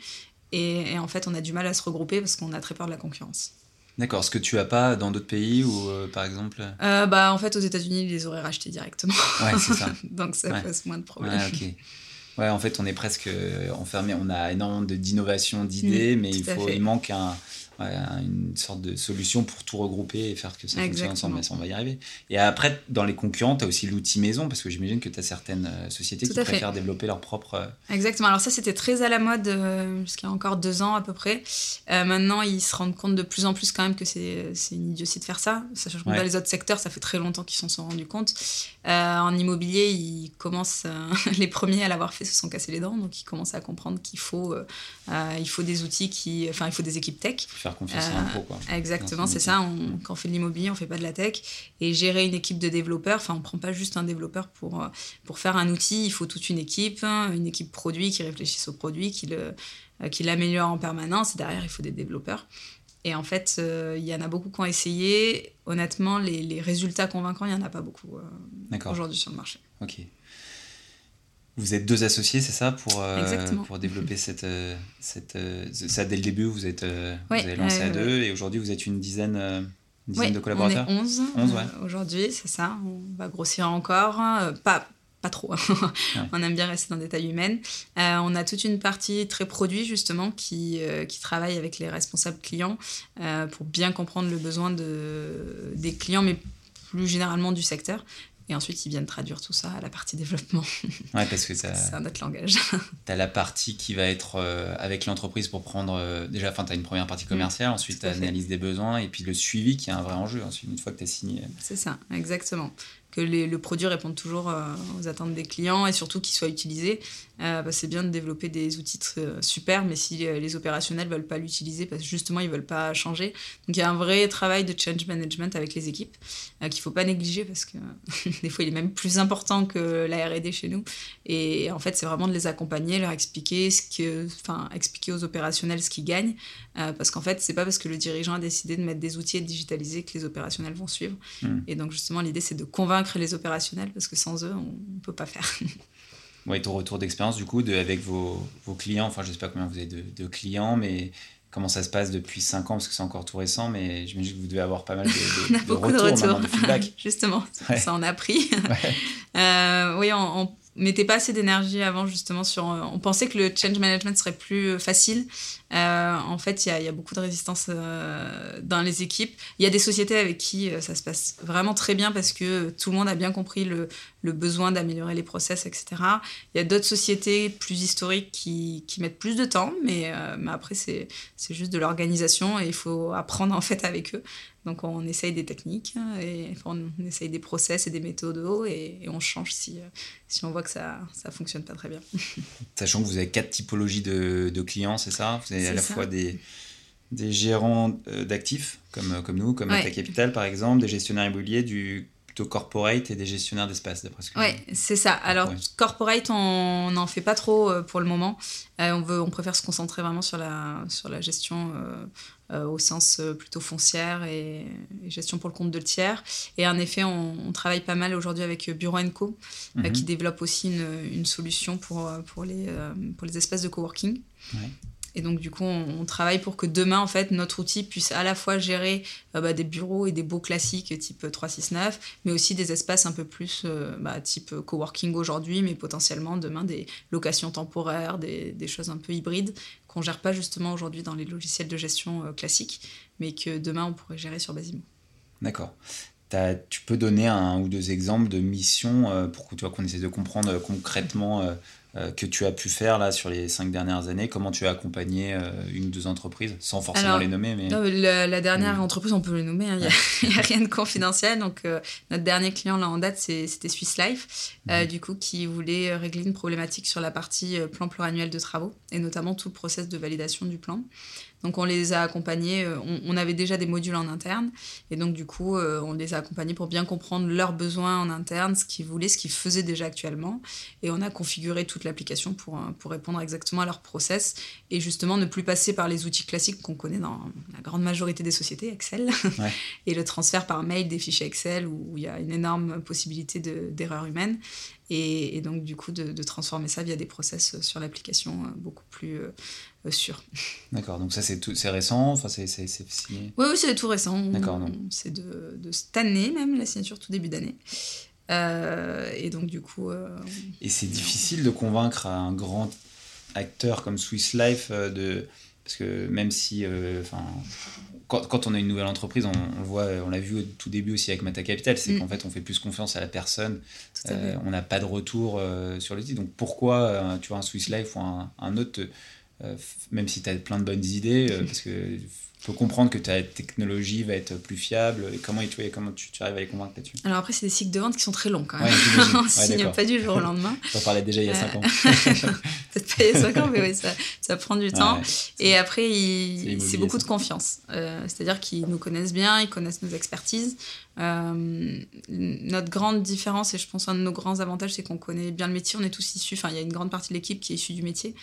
et, en fait, on a du mal à se regrouper parce qu'on a très peur de la concurrence. D'accord. Ce que tu as pas dans d'autres pays ou par exemple? Bah, En fait, aux États-Unis, ils les auraient rachetés directement. Ouais, c'est ça. Donc ça pose moins de problèmes. Ouais, ok. Ouais, en fait, on est presque enfermé. On a énormément d'innovation, d'idées, mm, mais il, faut, il manque un, une sorte de solution pour tout regrouper et faire que ça fonctionne ensemble. Mais ça, on va y arriver. Et après, dans les concurrents, tu as aussi l'outil maison, parce que j'imagine que tu as certaines euh, sociétés qui préfèrent développer leur propre. Euh, Exactement. Alors, ça, c'était très à la mode euh, jusqu'à encore deux ans à peu près. maintenant, ils se rendent compte de plus en plus quand même que c'est une idiotie de faire ça. Sachant que dans les autres secteurs, ça fait très longtemps qu'ils s'en sont rendus compte. en immobilier, ils commencent, les premiers à l'avoir fait se sont cassés les dents, donc ils commencent à comprendre qu'il faut, il faut des outils qui. Enfin, il faut des équipes tech confiance euh, Exactement, c'est ça. On, quand on fait de l'immobilier, on fait pas de la tech. Et gérer une équipe de développeurs, enfin, on prend pas juste un développeur pour, euh, pour faire un outil. Il faut toute une équipe, hein, une équipe produit qui réfléchisse au produit, qui le euh, qui l'améliore en permanence. Et derrière, il faut des développeurs. Et en fait, il y en a beaucoup qui ont essayé. Honnêtement, les, les résultats convaincants, il n'y en a pas beaucoup aujourd'hui sur le marché. Ok. Vous êtes deux associés, c'est ça, pour, euh, pour développer cette, euh, cette, euh, ça dès le début, vous, êtes, vous avez lancé à deux et aujourd'hui vous êtes une dizaine, dizaine de collaborateurs. On est 11, 11 aujourd'hui, c'est ça. On va grossir encore, pas, pas trop. on aime bien rester dans des tailles humaines. on a toute une partie très produit justement qui, qui travaille avec les responsables clients pour bien comprendre le besoin de, des clients, mais plus généralement du secteur. Et ensuite, ils viennent traduire tout ça à la partie développement. Ouais, parce que c'est un autre langage. tu as la partie qui va être euh, avec l'entreprise pour prendre. Euh, déjà, enfin, tu as une première partie commerciale, ensuite, tu analyse des besoins, et puis le suivi qui est un vrai enjeu, ensuite, une fois que tu as signé. C'est ça, exactement que le produit réponde toujours euh, aux attentes des clients et surtout qu'il soit utilisé. Euh, bah, c'est bien de développer des outils euh, super, mais si les opérationnels ne veulent pas l'utiliser, parce que justement, ils ne veulent pas changer. Donc il y a un vrai travail de change management avec les équipes qu'il ne faut pas négliger parce que des fois, il est même plus important que la RD chez nous. Et en fait, c'est vraiment de les accompagner, leur expliquer, ce que, enfin, expliquer aux opérationnels ce qu'ils gagnent. parce qu'en fait, c'est pas parce que le dirigeant a décidé de mettre des outils et de digitaliser que les opérationnels vont suivre. Hmm. Et donc, justement, l'idée, c'est de convaincre les opérationnels parce que sans eux, on ne peut pas faire. Oui, ton retour d'expérience, du coup, de, avec vos, vos, clients, enfin, je ne sais pas combien vous avez de, clients, mais comment ça se passe depuis 5 ans, parce que c'est encore tout récent, mais j'imagine que vous devez avoir pas mal de, de, de retours, de, retours. de feedback. Justement, ça en a pris. euh, oui, on, on mettait pas assez d'énergie avant justement sur on pensait que le change management serait plus facile euh, en fait, il y, y, a beaucoup de résistance euh, dans les équipes. Il y a des sociétés avec qui ça se passe vraiment très bien parce que tout le monde a bien compris le, le besoin d'améliorer les process, etc. Il y a d'autres sociétés plus historiques qui, qui, mettent plus de temps, mais, mais après, c'est juste de l'organisation et il faut apprendre en fait avec eux. Donc on essaye des techniques, et, on essaye des process et des méthodes et, et on change si, si on voit que ça ne fonctionne pas très bien. Sachant que vous avez quatre typologies de, de clients, c'est ça? Vous avez à la fois des, des gérants d'actifs, comme, comme nous, comme ouais. Capital par exemple, des gestionnaires immobiliers, du plutôt corporate et des gestionnaires d'espace, d'après ce que Oui, c'est ça. Alors, corporate, on n'en fait pas trop euh, pour le moment. Euh, on, veut, on préfère se concentrer vraiment sur la, sur la gestion euh, au sens plutôt foncière et, gestion pour le compte de tiers. Et en effet, on, travaille pas mal aujourd'hui avec Bureau Co, mhm. qui développe aussi une, une, solution pour, pour, les, pour les espaces de coworking. Ouais. Et donc, du coup, on, travaille pour que demain, en fait, notre outil puisse à la fois gérer euh, bah, des bureaux et des beaux classiques type 369, mais aussi des espaces un peu plus euh, bah, type coworking aujourd'hui, mais potentiellement demain des locations temporaires, des, des choses un peu hybrides qu'on gère pas justement aujourd'hui dans les logiciels de gestion euh, classiques, mais que demain, on pourrait gérer sur Basimo. D'accord. Tu peux donner un ou deux exemples de missions pour qu'on essaie de comprendre concrètement que tu as pu faire là sur les cinq dernières années Comment tu as accompagné euh, une ou deux entreprises, sans forcément les nommer mais... la, dernière entreprise, on peut les nommer, il hein, n'y a, rien de confidentiel. Donc, euh, notre dernier client là en date, c'était Swiss Life, mhm. du coup, qui voulait régler une problématique sur la partie plan pluriannuel de travaux, et notamment tout le process de validation du plan. Donc on les a accompagnés, euh, on, avait déjà des modules en interne, et donc du coup euh, on les a accompagnés pour bien comprendre leurs besoins en interne, ce qu'ils voulaient, ce qu'ils faisaient déjà actuellement, et on a configuré toute l'application pour, euh, pour répondre exactement à leur process, et justement ne plus passer par les outils classiques qu'on connaît dans la grande majorité des sociétés, Excel, et le transfert par mail des fichiers Excel où il y a une énorme possibilité d'erreur humaine. Et, donc, du coup, de, transformer ça via des process sur l'application beaucoup plus sûr. D'accord, donc ça c'est récent enfin, c'est Oui, oui c'est tout récent. D'accord, C'est de, de, cette année même, la signature tout début d'année. Euh, et donc du coup... Euh, et c'est difficile de convaincre un grand acteur comme Swiss Life de... Parce que même si... enfin quand, quand, on a une nouvelle entreprise, on, on voit, on l'a vu au tout début aussi avec Mata Capital, c'est mm. qu'en fait on fait plus confiance à la personne, on n'a pas de retour sur le site. Donc pourquoi tu vois un Swiss Life ou un, un autre euh, même si tu as plein de bonnes idées, euh, parce que faut comprendre que ta technologie va être plus fiable et comment, tu, comment tu, arrives à les convaincre là-dessus? Alors après, c'est des cycles de vente qui sont très longs quand même. On signe pas du jour au lendemain. en parlais déjà il y a 5 ans. Peut-être pas il y a 5 ans, mais oui, ça, ça prend du temps. et après, c'est beaucoup de confiance. Euh, c'est-à-dire qu'ils nous connaissent bien, ils connaissent nos expertises. notre grande différence, et je pense un de nos grands avantages, c'est qu'on connaît bien le métier. On est tous issus, enfin, il y a une grande partie de l'équipe qui est issue du métier.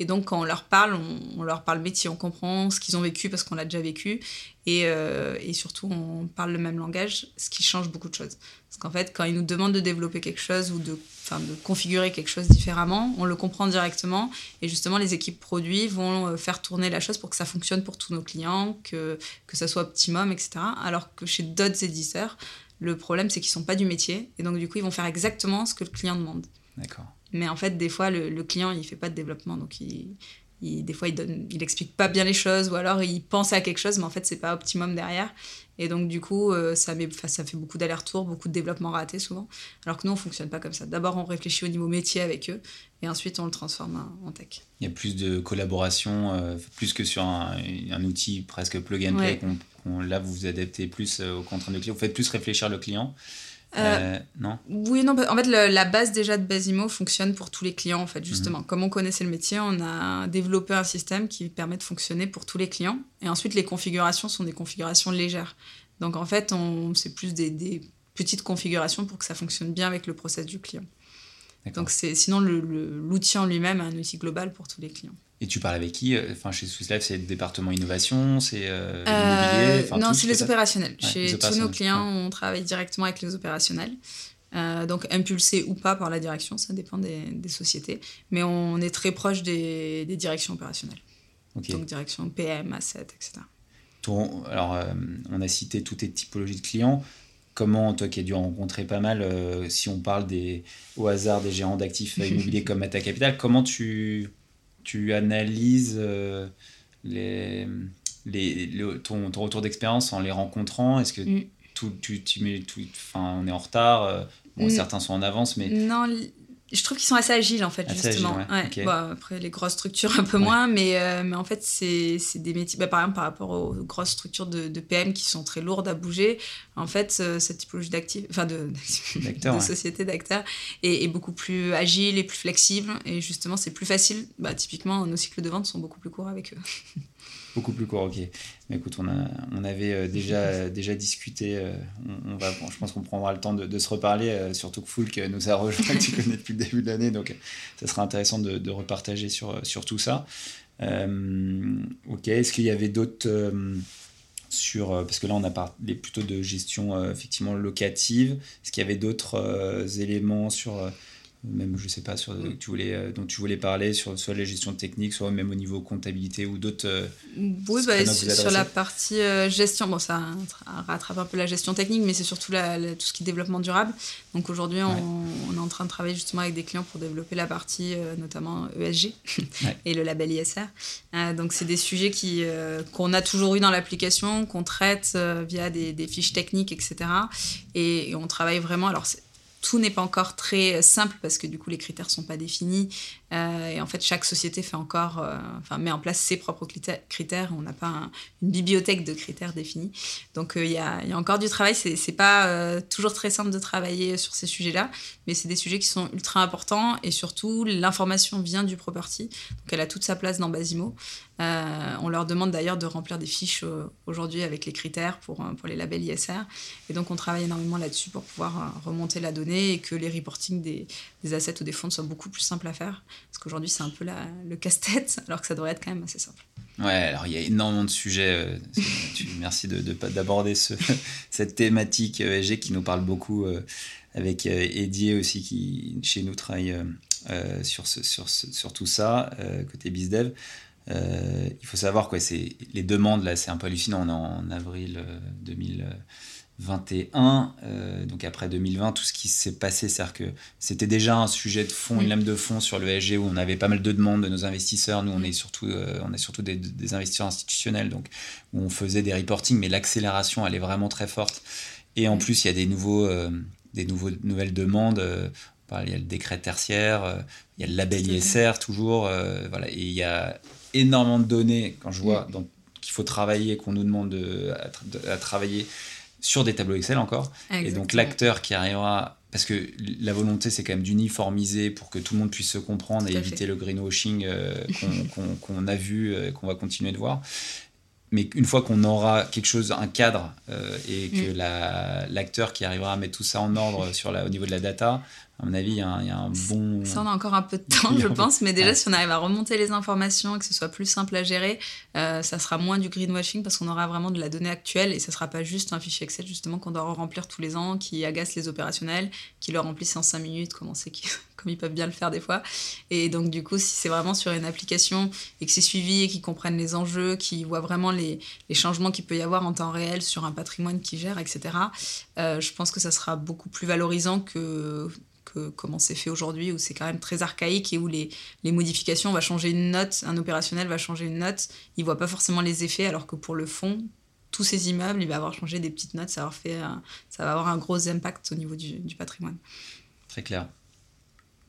Et donc, quand on leur parle, on, leur parle métier, on comprend ce qu'ils ont vécu parce qu'on l'a déjà vécu. Et, euh, et, surtout, on parle le même langage, ce qui change beaucoup de choses. Parce qu'en fait, quand ils nous demandent de développer quelque chose ou de, de configurer quelque chose différemment, on le comprend directement. Et justement, les équipes produits vont euh, faire tourner la chose pour que ça fonctionne pour tous nos clients, que, que ça soit optimum, etc. Alors que chez d'autres éditeurs, le problème, c'est qu'ils ne sont pas du métier. Et donc, du coup, ils vont faire exactement ce que le client demande. D'accord. Mais en fait, des fois, le, client, il fait pas de développement. Donc, il, des fois, il, donne, il explique pas bien les choses ou alors il pense à quelque chose, mais en fait, c'est pas optimum derrière. Et donc, du coup, euh, ça, met, ça fait beaucoup d'allers-retours, beaucoup de développement raté souvent. Alors que nous, on fonctionne pas comme ça. D'abord, on réfléchit au niveau métier avec eux et ensuite, on le transforme en tech. Il y a plus de collaboration, euh, plus que sur un, un, outil presque plug and play. là, vous vous adaptez plus euh, aux contraintes de client. Vous faites plus réfléchir le client. Euh, non Oui, non. En fait, la base déjà de Basimo fonctionne pour tous les clients, en fait, justement. Mhm. Comme on connaissait le métier, on a développé un système qui permet de fonctionner pour tous les clients. Et ensuite, les configurations sont des configurations légères. Donc, en fait, c'est plus des, des, petites configurations pour que ça fonctionne bien avec le process du client. Donc, sinon, l'outil en lui-même est un outil global pour tous les clients. Et tu parles avec qui euh, Enfin, chez Swiss Life, c'est le département innovation, c'est euh, euh Non, c'est les opérationnels. chez tous nos clients, on travaille directement avec les opérationnels. Euh, donc impulsé ou pas par la direction, ça dépend des, des sociétés. Mais on est très proche des, des directions opérationnelles. Donc direction PM, asset, etc. alors, on a cité toutes les typologies de clients. Comment, toi qui as dû rencontrer pas mal, si on parle des, au hasard des gérants d'actifs immobiliers comme Mata Capital, comment tu tu analyses euh, les, les, ton, ton, retour d'expérience en les rencontrant? Est-ce que mm. tout, tu, tu mets tout, enfin, on est en retard euh, bon, mm. Certains sont en avance, mais... Non, je trouve qu'ils sont assez agiles en fait justement. ouais. après les grosses structures un peu moins mais, euh, mais en fait c'est des métiers bah, par exemple par rapport aux grosses structures de, de, PM qui sont très lourdes à bouger en fait euh, cette typologie d'actifs enfin de, de société d'acteurs est, est, beaucoup plus agile et plus flexible et justement c'est plus facile. Bah, typiquement nos cycles de vente sont beaucoup plus courts avec eux Beaucoup plus court, ok. Mais écoute, on, a, on avait déjà, déjà discuté. On, va, je pense qu'on prendra le temps de, se reparler, surtout que Foulk nous a rejoint, que tu connais depuis le début de l'année. Donc, ça sera intéressant de, repartager sur, sur tout ça. ok, est-ce qu'il y avait d'autres sur, euh, parce que là on a parlé plutôt de gestion euh, effectivement locative. Est-ce qu'il y avait d'autres euh, éléments sur même je sais pas sur mm. tu voulais euh, dont tu voulais parler sur soit la gestion technique soit même au niveau comptabilité ou d'autres euh, oui bah, sur la partie euh, gestion bon ça rattrape un peu la gestion technique mais c'est surtout la, tout ce qui est développement durable. Donc aujourd'hui on, est en train de travailler justement avec des clients pour développer la partie notamment ESG et le label ISR donc c'est des sujets qui qu'on a toujours eu dans l'application qu'on traite via des, des, fiches techniques etc et, et on travaille vraiment alors tout n'est pas encore très simple parce que du coup les critères sont pas définis euh, et en fait chaque société fait encore, euh, enfin met en place ses propres critères. On n'a pas une bibliothèque de critères définis. Donc euh, il y, a, encore du travail. C'est, c'est pas toujours très simple de travailler sur ces sujets-là, mais c'est des sujets qui sont ultra importants et surtout l'information vient du property, donc elle a toute sa place dans Basimo. On leur demande d'ailleurs de remplir des fiches aujourd'hui avec les critères pour, pour les labels ISR. Et donc on travaille énormément là-dessus pour pouvoir remonter la donnée et que les reporting des, des, assets ou des fonds soient beaucoup plus simples à faire. Parce qu'aujourd'hui, c'est un peu le casse-tête, alors que ça devrait être quand même assez simple. Ouais, alors il y a énormément de sujets. Euh, merci d'aborder de, de, ce, cette thématique euh, ESG qui nous parle beaucoup, euh, avec euh, aussi qui, chez nous, travaille sur, tout ça, côté BizDev. il faut savoir, quoi, les demandes, là, c'est un peu hallucinant. On est en avril 2000. 21, euh, donc après 2020, tout ce qui s'est passé, c'est-à-dire que c'était déjà un sujet de fond, une lame de fond sur le ESG où on avait pas mal de demandes de nos investisseurs. Nous, on est surtout, euh, on est surtout des, investisseurs institutionnels, donc où on faisait des reporting, mais l'accélération, elle est vraiment très forte. Et en plus, il y a des nouveaux, euh, des nouveaux, nouvelles demandes. Euh, bah, il y a le décret tertiaire, il y a le label ISR toujours, voilà, et il y a énormément de données quand je vois qu'il faut travailler, qu'on nous demande à travailler sur des tableaux Excel encore. Et donc l'acteur qui arrivera, parce que la volonté c'est quand même d'uniformiser pour que tout le monde puisse se comprendre et éviter le greenwashing euh, qu'on a vu, et qu'on va continuer de voir. Mais une fois qu'on aura quelque chose, un cadre, euh, et que mm. l'acteur qui arrivera à mettre tout ça en ordre sur la, au niveau de la data, à mon avis, il y, a un bon. Ça, on a encore un peu de temps, je pense, mais déjà, si on arrive à remonter les informations et que ce soit plus simple à gérer, euh, ça sera moins du greenwashing parce qu'on aura vraiment de la donnée actuelle et ça sera pas juste un fichier Excel, justement, qu'on doit remplir tous les ans, qui agace les opérationnels, qui le remplissent en 5 minutes, comme, comme ils peuvent bien le faire des fois. Et donc, du coup, si c'est vraiment sur une application et que c'est suivi et qu'ils comprennent les enjeux, qu'ils voient vraiment les, les changements qu'il peut y avoir en temps réel sur un patrimoine qui gère, etc., euh, je pense que ça sera beaucoup plus valorisant comment c'est fait aujourd'hui, où c'est quand même très archaïque et où les, les, modifications, on va changer une note, un opérationnel va changer une note, il voit pas forcément les effets, alors que pour le fond, tous ces immeubles, il va avoir changé des petites notes, ça va, fait, ça va avoir un gros impact au niveau du, du patrimoine. Très clair.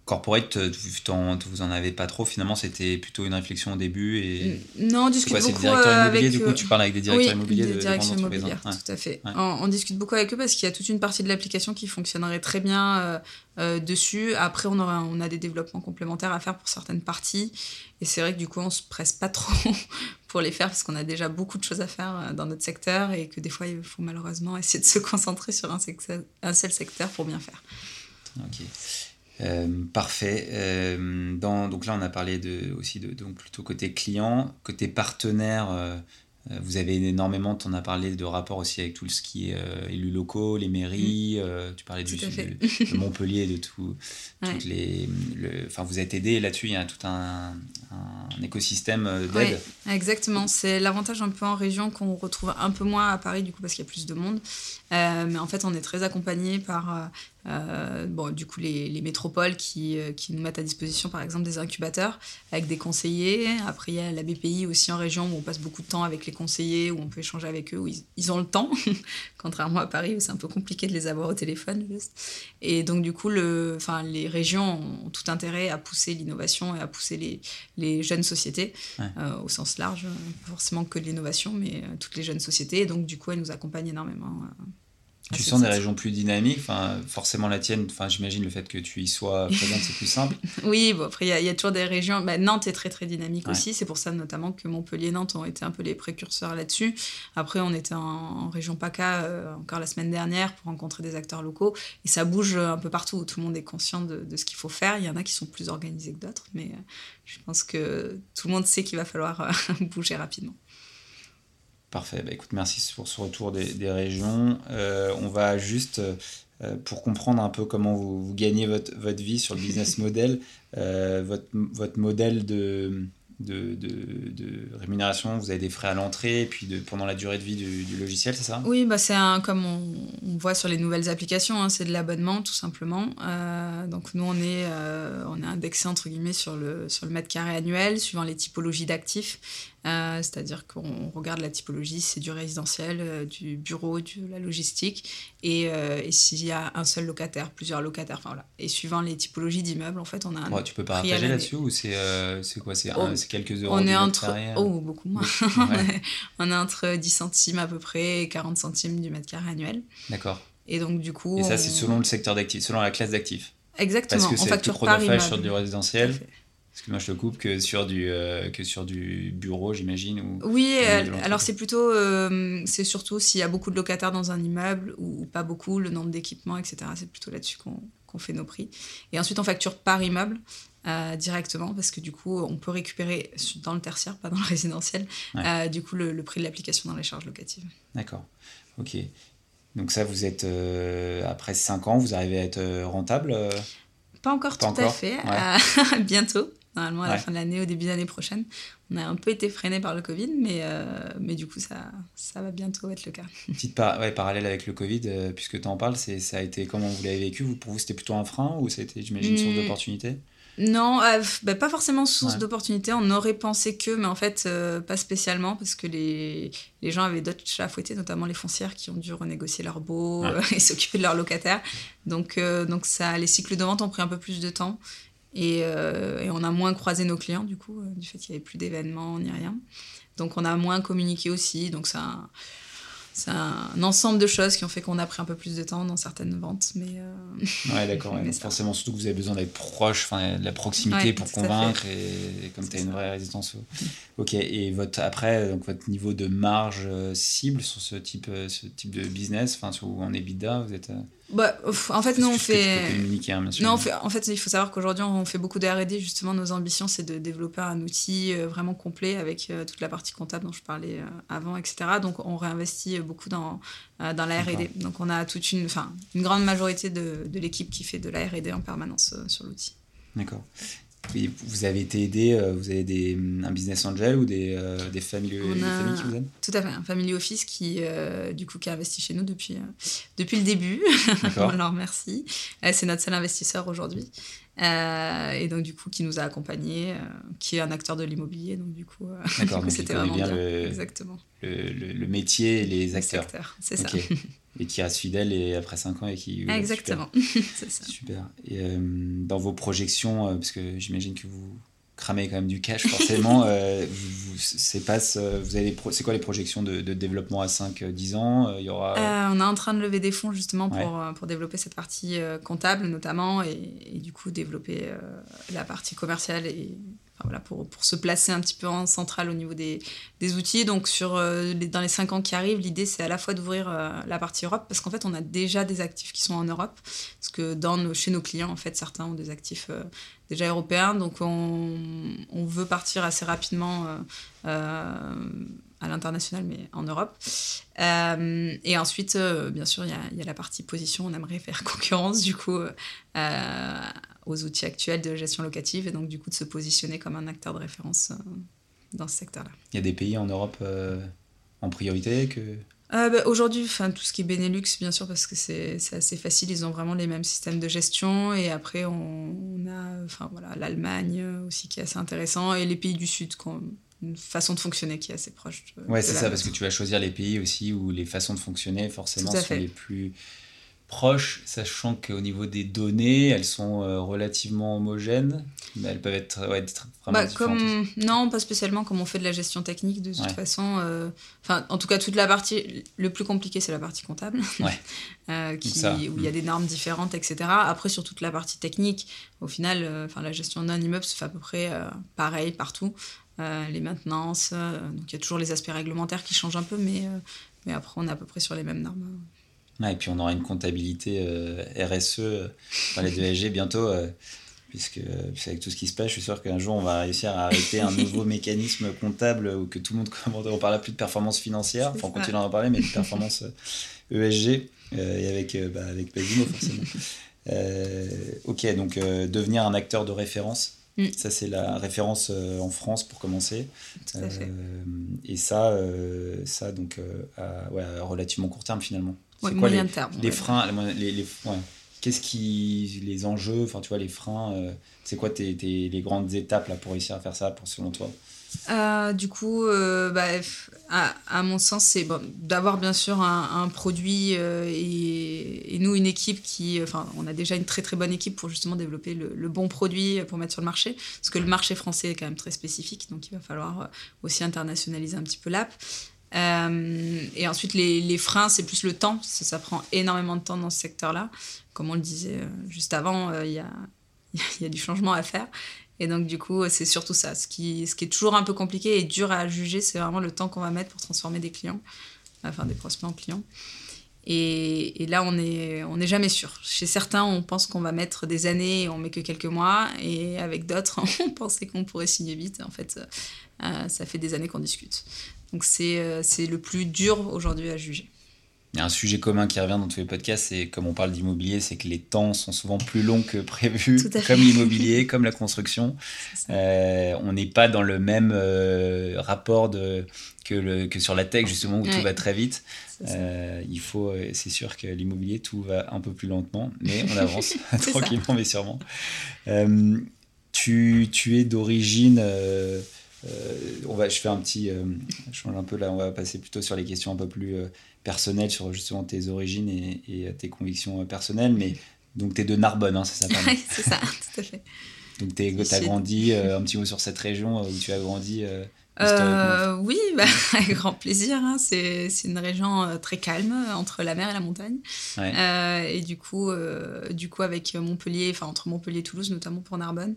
Corporate, vous en avez pas trop. Finalement, c'était plutôt une réflexion au début. Et... Non, on discute beaucoup directeur euh, immobilier, du coup, tu parles avec des directeurs immobiliers des de directions immobilières, tout à fait. On, discute beaucoup avec eux parce qu'il y a toute une partie de l'application qui fonctionnerait très bien euh, euh, dessus. Après, on, aura, on a des développements complémentaires à faire pour certaines parties. Et c'est vrai que du coup, on se presse pas trop pour les faire parce qu'on a déjà beaucoup de choses à faire dans notre secteur et que des fois, il faut malheureusement essayer de se concentrer sur un, un seul secteur pour bien faire. Ok. Euh, parfait. Euh, dans, donc là, on a parlé de, aussi de donc plutôt côté client, côté partenaire. Euh, vous avez énormément, en as parlé de rapports aussi avec tout ce qui est élus locaux, les mairies, mm. tu parlais du, de, Montpellier, de tout, toutes les, enfin vous êtes aidé là-dessus, il y a tout un, un écosystème d'aide. exactement, c'est l'avantage un peu en région qu'on retrouve un peu moins à Paris du coup parce qu'il y a plus de monde, mais en fait on est très accompagné par bon, du coup les, les métropoles qui, qui, nous mettent à disposition par exemple des incubateurs avec des conseillers, après il y a la BPI aussi en région où on passe beaucoup de temps avec les conseillers, où on peut échanger avec eux, où ils, ont le temps, contrairement à Paris où c'est un peu compliqué de les avoir au téléphone. Et donc du coup, le, enfin, les régions ont tout intérêt à pousser l'innovation et à pousser les, les jeunes sociétés euh, au sens large, pas forcément que l'innovation, mais euh, toutes les jeunes sociétés. Et donc du coup, elles nous accompagnent énormément. Euh, Tu sens des régions plus dynamiques, enfin, forcément la tienne, enfin, j'imagine le fait que tu y sois présente, c'est plus simple. oui, bon, après, il y, a toujours des régions. Bah, Nantes est très, très dynamique aussi. C'est pour ça, notamment, que Montpellier et Nantes ont été un peu les précurseurs là-dessus. Après, on était en, région PACA euh, encore la semaine dernière pour rencontrer des acteurs locaux. Et ça bouge un peu partout. Tout le monde est conscient de, ce qu'il faut faire. Il y en a qui sont plus organisés que d'autres. Mais euh, je pense que tout le monde sait qu'il va falloir euh, bouger rapidement. Parfait. Bah, écoute, merci pour ce retour des, régions. Euh, on va juste, euh, pour comprendre un peu comment vous, gagnez votre, votre, vie sur le business model, euh, votre, votre modèle de, de, de, rémunération, vous avez des frais à l'entrée et puis de, pendant la durée de vie du, logiciel, c'est ça? Oui, bah c'est un, comme on, voit sur les nouvelles applications, hein, c'est de l'abonnement tout simplement. Euh, donc nous, on est, euh, on est indexé entre guillemets sur le, sur le mètre carré annuel, suivant les typologies d'actifs. Euh, c'est-à-dire qu'on regarde la typologie, c'est du résidentiel, du bureau, de la logistique, et, et s'il y a un seul locataire, plusieurs locataires, enfin voilà. Et suivant les typologies d'immeubles, en fait, on a un. Ouais, tu peux partager là-dessus ou c'est quoi? C'est oh, quelques euros On est entre. Oh, beaucoup moins. on est entre 10 centimes à peu près et 40 centimes du mètre carré annuel. D'accord. Et donc, du coup. Et ça, c'est selon le secteur d'actifs, selon la classe d'actifs? Exactement. Parce que c'est plus chronophage sur du résidentiel. Parce que moi je te coupe que sur du, euh, que sur du bureau, j'imagine. Ou, oui, alors c'est plutôt. Euh, c'est surtout s'il y a beaucoup de locataires dans un immeuble ou pas beaucoup, le nombre d'équipements, etc. C'est plutôt là-dessus qu'on fait nos prix. Et ensuite, on facture par immeuble. Euh, directement parce que du coup on peut récupérer dans le tertiaire, pas dans le résidentiel, du coup le, prix de l'application dans les charges locatives. D'accord, ok. Donc ça vous êtes, euh, après 5 ans, vous arrivez à être rentable Pas encore tout à fait, bientôt, normalement à la fin de l'année, au début de l'année prochaine. On a un peu été freiné par le Covid, mais, mais du coup ça, ça va bientôt être le cas. Petite par ouais, parallèle avec le Covid, puisque tu en parles, ça a été comment vous l'avez vécu? Pour vous c'était plutôt un frein ou c'était j'imagine une source mmh. d'opportunité non, euh, bah, pas forcément source d'opportunité. On aurait pensé que, mais en fait, euh, pas spécialement, parce que les, les gens avaient d'autres chats à fouetter, notamment les foncières qui ont dû renégocier leur baux euh, et s'occuper de leurs locataires. Donc, donc ça, les cycles de vente ont pris un peu plus de temps. Et, et on a moins croisé nos clients, du coup, du fait qu'il n'y avait plus d'événements ni rien. Donc, on a moins communiqué aussi. Donc, ça c'est un ensemble de choses qui ont fait qu'on a pris un peu plus de temps dans certaines ventes. Mais euh, Ouais, d'accord. forcément, surtout que vous avez besoin d'être proche, de la proximité pour convaincre. Et, comme tu as une vraie résistance. Ok, et votre, après, donc, votre niveau de marge euh, cible sur ce type, euh, ce type de business, enfin, sur, en EBITDA, vous êtes. Bah, en fait, nous, on fait. Hein, non, fait... en fait, il faut savoir qu'aujourd'hui, on fait beaucoup de RD. Justement, nos ambitions, c'est de développer un outil euh, vraiment complet avec euh, toute la partie comptable dont je parlais euh, avant, etc. Donc, on réinvestit beaucoup dans, dans la RD. Donc, on a toute une, enfin, une grande majorité de, de l'équipe qui fait de la RD en permanence sur l'outil. D'accord vous avez été aidé, euh, vous avez des, un business angel ou des, euh, des, familles, qui vous aident? Tout à fait, un family office qui, euh, du coup, qui a investi chez nous depuis, depuis le début. On leur remercie. c'est notre seul investisseur aujourd'hui. Et donc, du coup, qui nous a accompagnés, qui est un acteur de l'immobilier. Donc, du coup, c'était vraiment bien, Le, Exactement. Le, le, métier et les acteurs. c'est ça et qui reste fidèle et après 5 ans et qui exactement c'est ça super et euh, dans vos projections euh, parce que j'imagine que vous cramez quand même du cash forcément euh, vous, c'est passe vous avez c'est quoi les projections de, de développement à 5 10 ans il y aura on est en train de lever des fonds justement pour, pour développer cette partie comptable notamment et, et du coup développer la partie commerciale et voilà, pour, pour, se placer un petit peu en centrale au niveau des, des outils. Donc, sur, euh, dans les cinq ans qui arrivent, l'idée, c'est à la fois d'ouvrir euh, la partie Europe, parce qu'en fait, on a déjà des actifs qui sont en Europe. Parce que dans nos, chez nos clients, en fait, certains ont des actifs euh, déjà européens. Donc, on, on, veut partir assez rapidement à l'international, mais en Europe. et ensuite, bien sûr, il y a, la partie position. On aimerait faire concurrence, du coup, aux outils actuels de gestion locative et donc du coup de se positionner comme un acteur de référence euh, dans ce secteur-là. Il y a des pays en Europe euh, en priorité que... Euh, bah, Aujourd'hui, tout ce qui est Benelux, bien sûr, parce que c'est assez facile, ils ont vraiment les mêmes systèmes de gestion. Et après, on, a enfin, voilà, l'Allemagne aussi qui est assez intéressant, et les pays du Sud qui ont une façon de fonctionner qui est assez proche. ouais, c'est ça, parce que tu vas choisir les pays aussi où les façons de fonctionner, forcément, sont les plus proches, sachant qu'au niveau des données, elles sont euh, relativement homogènes, mais elles peuvent être, ouais, vraiment bah, comme... Non, pas spécialement, comme on fait de la gestion technique, de toute façon. Euh, enfin, en tout cas, toute la partie, le plus compliqué, c'est la partie comptable, euh, qui, où il y a mm. des normes différentes, etc. Après, sur toute la partie technique, au final, enfin la gestion d'un immeuble se fait à peu près pareil partout. les maintenances, donc il y a toujours les aspects réglementaires qui changent un peu, mais, mais après, on est à peu près sur les mêmes normes et puis on aura une comptabilité euh, RSE euh, dans les ESG bientôt, euh, puisque avec tout ce qui se passe, je suis sûr qu'un jour on va réussir à arrêter un nouveau mécanisme comptable où que tout le monde commande. On parlera plus de performance financière, enfin on continue à en parler, mais de performance ESG e et avec, bah, avec Basimo forcément. ok, donc devenir un acteur de référence. Mm. Ça, c'est la référence en France pour commencer. et ça, ça donc, à, ouais, à relativement court terme finalement quoi les, terme, les freins les, les Qu'est-ce qui. les enjeux, enfin, tu vois, les freins, euh, c'est quoi tes, tes, les grandes étapes là, pour réussir à faire ça, pour, selon toi? Euh, du coup, euh, bah, à, à, mon sens, c'est bon, d'avoir bien sûr un, un produit et, et, nous une équipe qui, enfin, on a déjà une très très bonne équipe pour justement développer le, le, bon produit pour mettre sur le marché, parce que le marché français est quand même très spécifique, donc il va falloir aussi internationaliser un petit peu l'app. Euh, et ensuite, les, freins, c'est plus le temps. Ça, prend énormément de temps dans ce secteur-là. Comme on le disait euh, juste avant, euh, il y, a, du changement à faire. Et donc, du coup, c'est surtout ça. Ce qui, est toujours un peu compliqué et dur à juger, c'est vraiment le temps qu'on va mettre pour transformer des clients, enfin des prospects en clients. Et, là, on n'est jamais sûr. Chez certains, on pense qu'on va mettre des années et on met que quelques mois. Et avec d'autres, on pensait qu'on pourrait signer vite. En fait, ça fait des années qu'on discute. Donc euh, c'est le plus dur aujourd'hui à juger. Il y a un sujet commun qui revient dans tous les podcasts, c'est comme on parle d'immobilier, c'est que les temps sont souvent plus longs que prévu, comme l'immobilier, comme la construction. Euh, on n'est pas dans le même euh, rapport de, que, le, que sur la tech, justement, où tout va très vite. il faut, c'est sûr que l'immobilier, tout va un peu plus lentement, mais on avance tranquillement, mais sûrement. tu, tu es d'origine on va, je fais un petit, euh, je change un peu là, on va passer plutôt sur les questions un peu plus euh, personnelles sur justement tes origines et, tes convictions personnelles. Mais donc tu es de Narbonne, hein, c'est ça Oui, c'est ça, tout à fait. Donc tu as grandi, un petit mot sur cette région où tu as grandi euh, oui, bah, avec grand plaisir. Hein. C'est, une région euh, très calme entre la mer et la montagne. Euh, et du coup, du coup, avec Montpellier, enfin entre Montpellier et Toulouse, notamment pour Narbonne.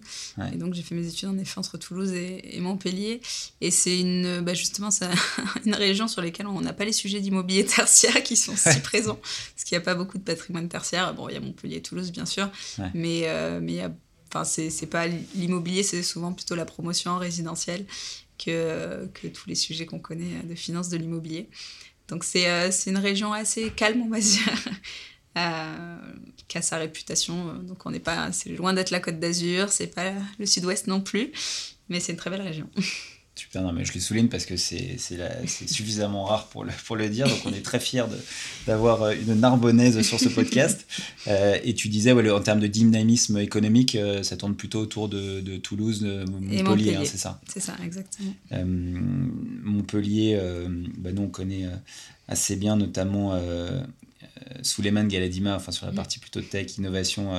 Et donc j'ai fait mes études en effet entre Toulouse et, Montpellier. Et c'est une, bah, justement, c'est une région sur laquelle on n'a pas les sujets d'immobilier tertiaire qui sont si présents, parce qu'il n'y a pas beaucoup de patrimoine tertiaire. Bon, il y a Montpellier et Toulouse, bien sûr, mais mais il y a Enfin, c'est pas l'immobilier, c'est souvent plutôt la promotion résidentielle que, tous les sujets qu'on connaît de finance de l'immobilier. Donc c'est euh, une région assez calme, on va dire, euh, qui a sa réputation. Donc on n'est pas, c'est loin d'être la Côte d'Azur, c'est pas le Sud-Ouest non plus, mais c'est une très belle région. Super, non, mais je le souligne parce que c'est suffisamment rare pour le, pour le dire. Donc, on est très fiers d'avoir euh, une Narbonnaise sur ce podcast. Euh, et tu disais, ouais, en termes de dynamisme économique, euh, ça tourne plutôt autour de, de Toulouse, de Montpellier, hein, c'est ça? C'est ça, exactement. Montpellier, bah, nous, on connaît assez bien, notamment Souleymane Galadima, enfin, sur la mm. partie plutôt tech, innovation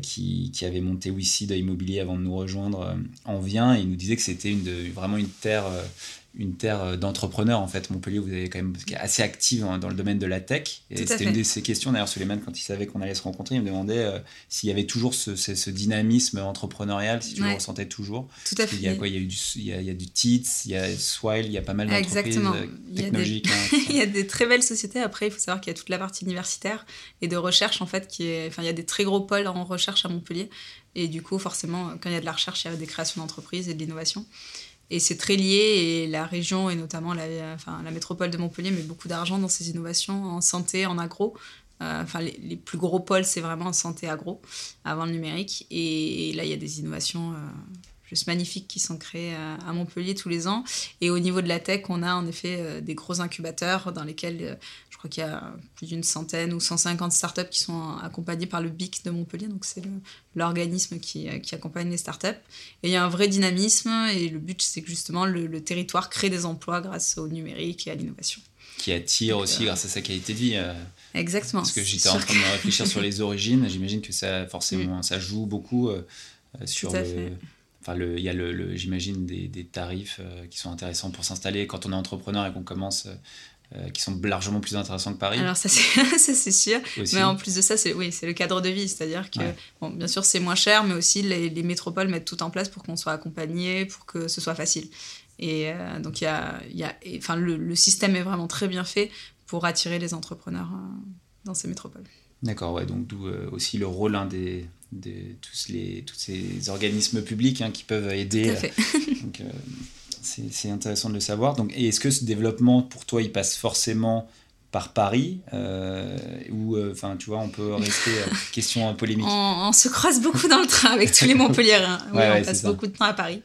qui, qui, avait monté WeSeed Immobilier avant de nous rejoindre euh, en vient et nous disait que c'était vraiment une terre euh, une terre euh, d'entrepreneurs en fait. Montpellier, vous avez quand même assez active dans le domaine de la tech. Et c'était une de ces questions d'ailleurs, Suleiman, quand il savait qu'on allait se rencontrer, il me demandait euh, s'il y avait toujours ce, ce, dynamisme entrepreneurial, si tu le ressentais toujours. Tout à fait. Il y a quoi Il y a du, il y a, il y a du TITS, il y a Swile, il y a pas mal d'entreprises euh, technologiques. Hein, il y, a des très belles sociétés. Après, il faut savoir qu'il y a toute la partie universitaire et de recherche en fait qui est. Enfin, il y a des très gros pôles en recherche à Montpellier. Et du coup, forcément, quand il y a de la recherche, il y a des créations d'entreprises et de l'innovation. Et c'est très lié, et la région, et notamment la, métropole de Montpellier, met beaucoup d'argent dans ces innovations en santé, en agro. Euh, enfin, les, plus gros pôles, c'est vraiment en santé agro, avant le numérique. Et, là, il y a des innovations euh, juste magnifiques qui sont créées euh, à Montpellier tous les ans. Et au niveau de la tech, on a en effet des gros incubateurs dans lesquels crois qu'il y a plus d'une centaine ou 150 startups qui sont accompagnées par le BIC de Montpellier, donc c'est l'organisme qui, qui, accompagne les startups. Et il y a un vrai dynamisme et le but, c'est que justement le, territoire crée des emplois grâce au numérique et à l'innovation. qui attire aussi grâce à sa qualité de vie. Exactement. Parce que j'étais en train de réfléchir sur les origines. J'imagine que ça, forcément, mm. ça joue beaucoup sur le. Enfin, il y a, le, j'imagine, des, des, tarifs qui sont intéressants pour s'installer quand on est entrepreneur et qu'on commence euh, qui sont largement plus intéressants que Paris. Alors ça c'est sûr, mais en plus de ça c'est oui c'est le cadre de vie, c'est-à-dire que bon bien sûr c'est moins cher, mais aussi les, les, métropoles mettent tout en place pour qu'on soit accompagné, pour que ce soit facile. Et euh, donc il y a, y a enfin le, le, système est vraiment très bien fait pour attirer les entrepreneurs euh, dans ces métropoles. D'accord, ouais, donc d'où aussi le rôle hein, des, de tous, les, tous ces organismes publics hein, qui peuvent aider. Fait. donc, c'est intéressant de le savoir. Donc, est-ce que ce développement, pour toi, il passe forcément par Paris euh, ou euh, enfin tu vois on peut rester euh, question polémique. On, on, se croise beaucoup dans le train avec tous les Montpelliérains oui, on passe beaucoup de temps à Paris.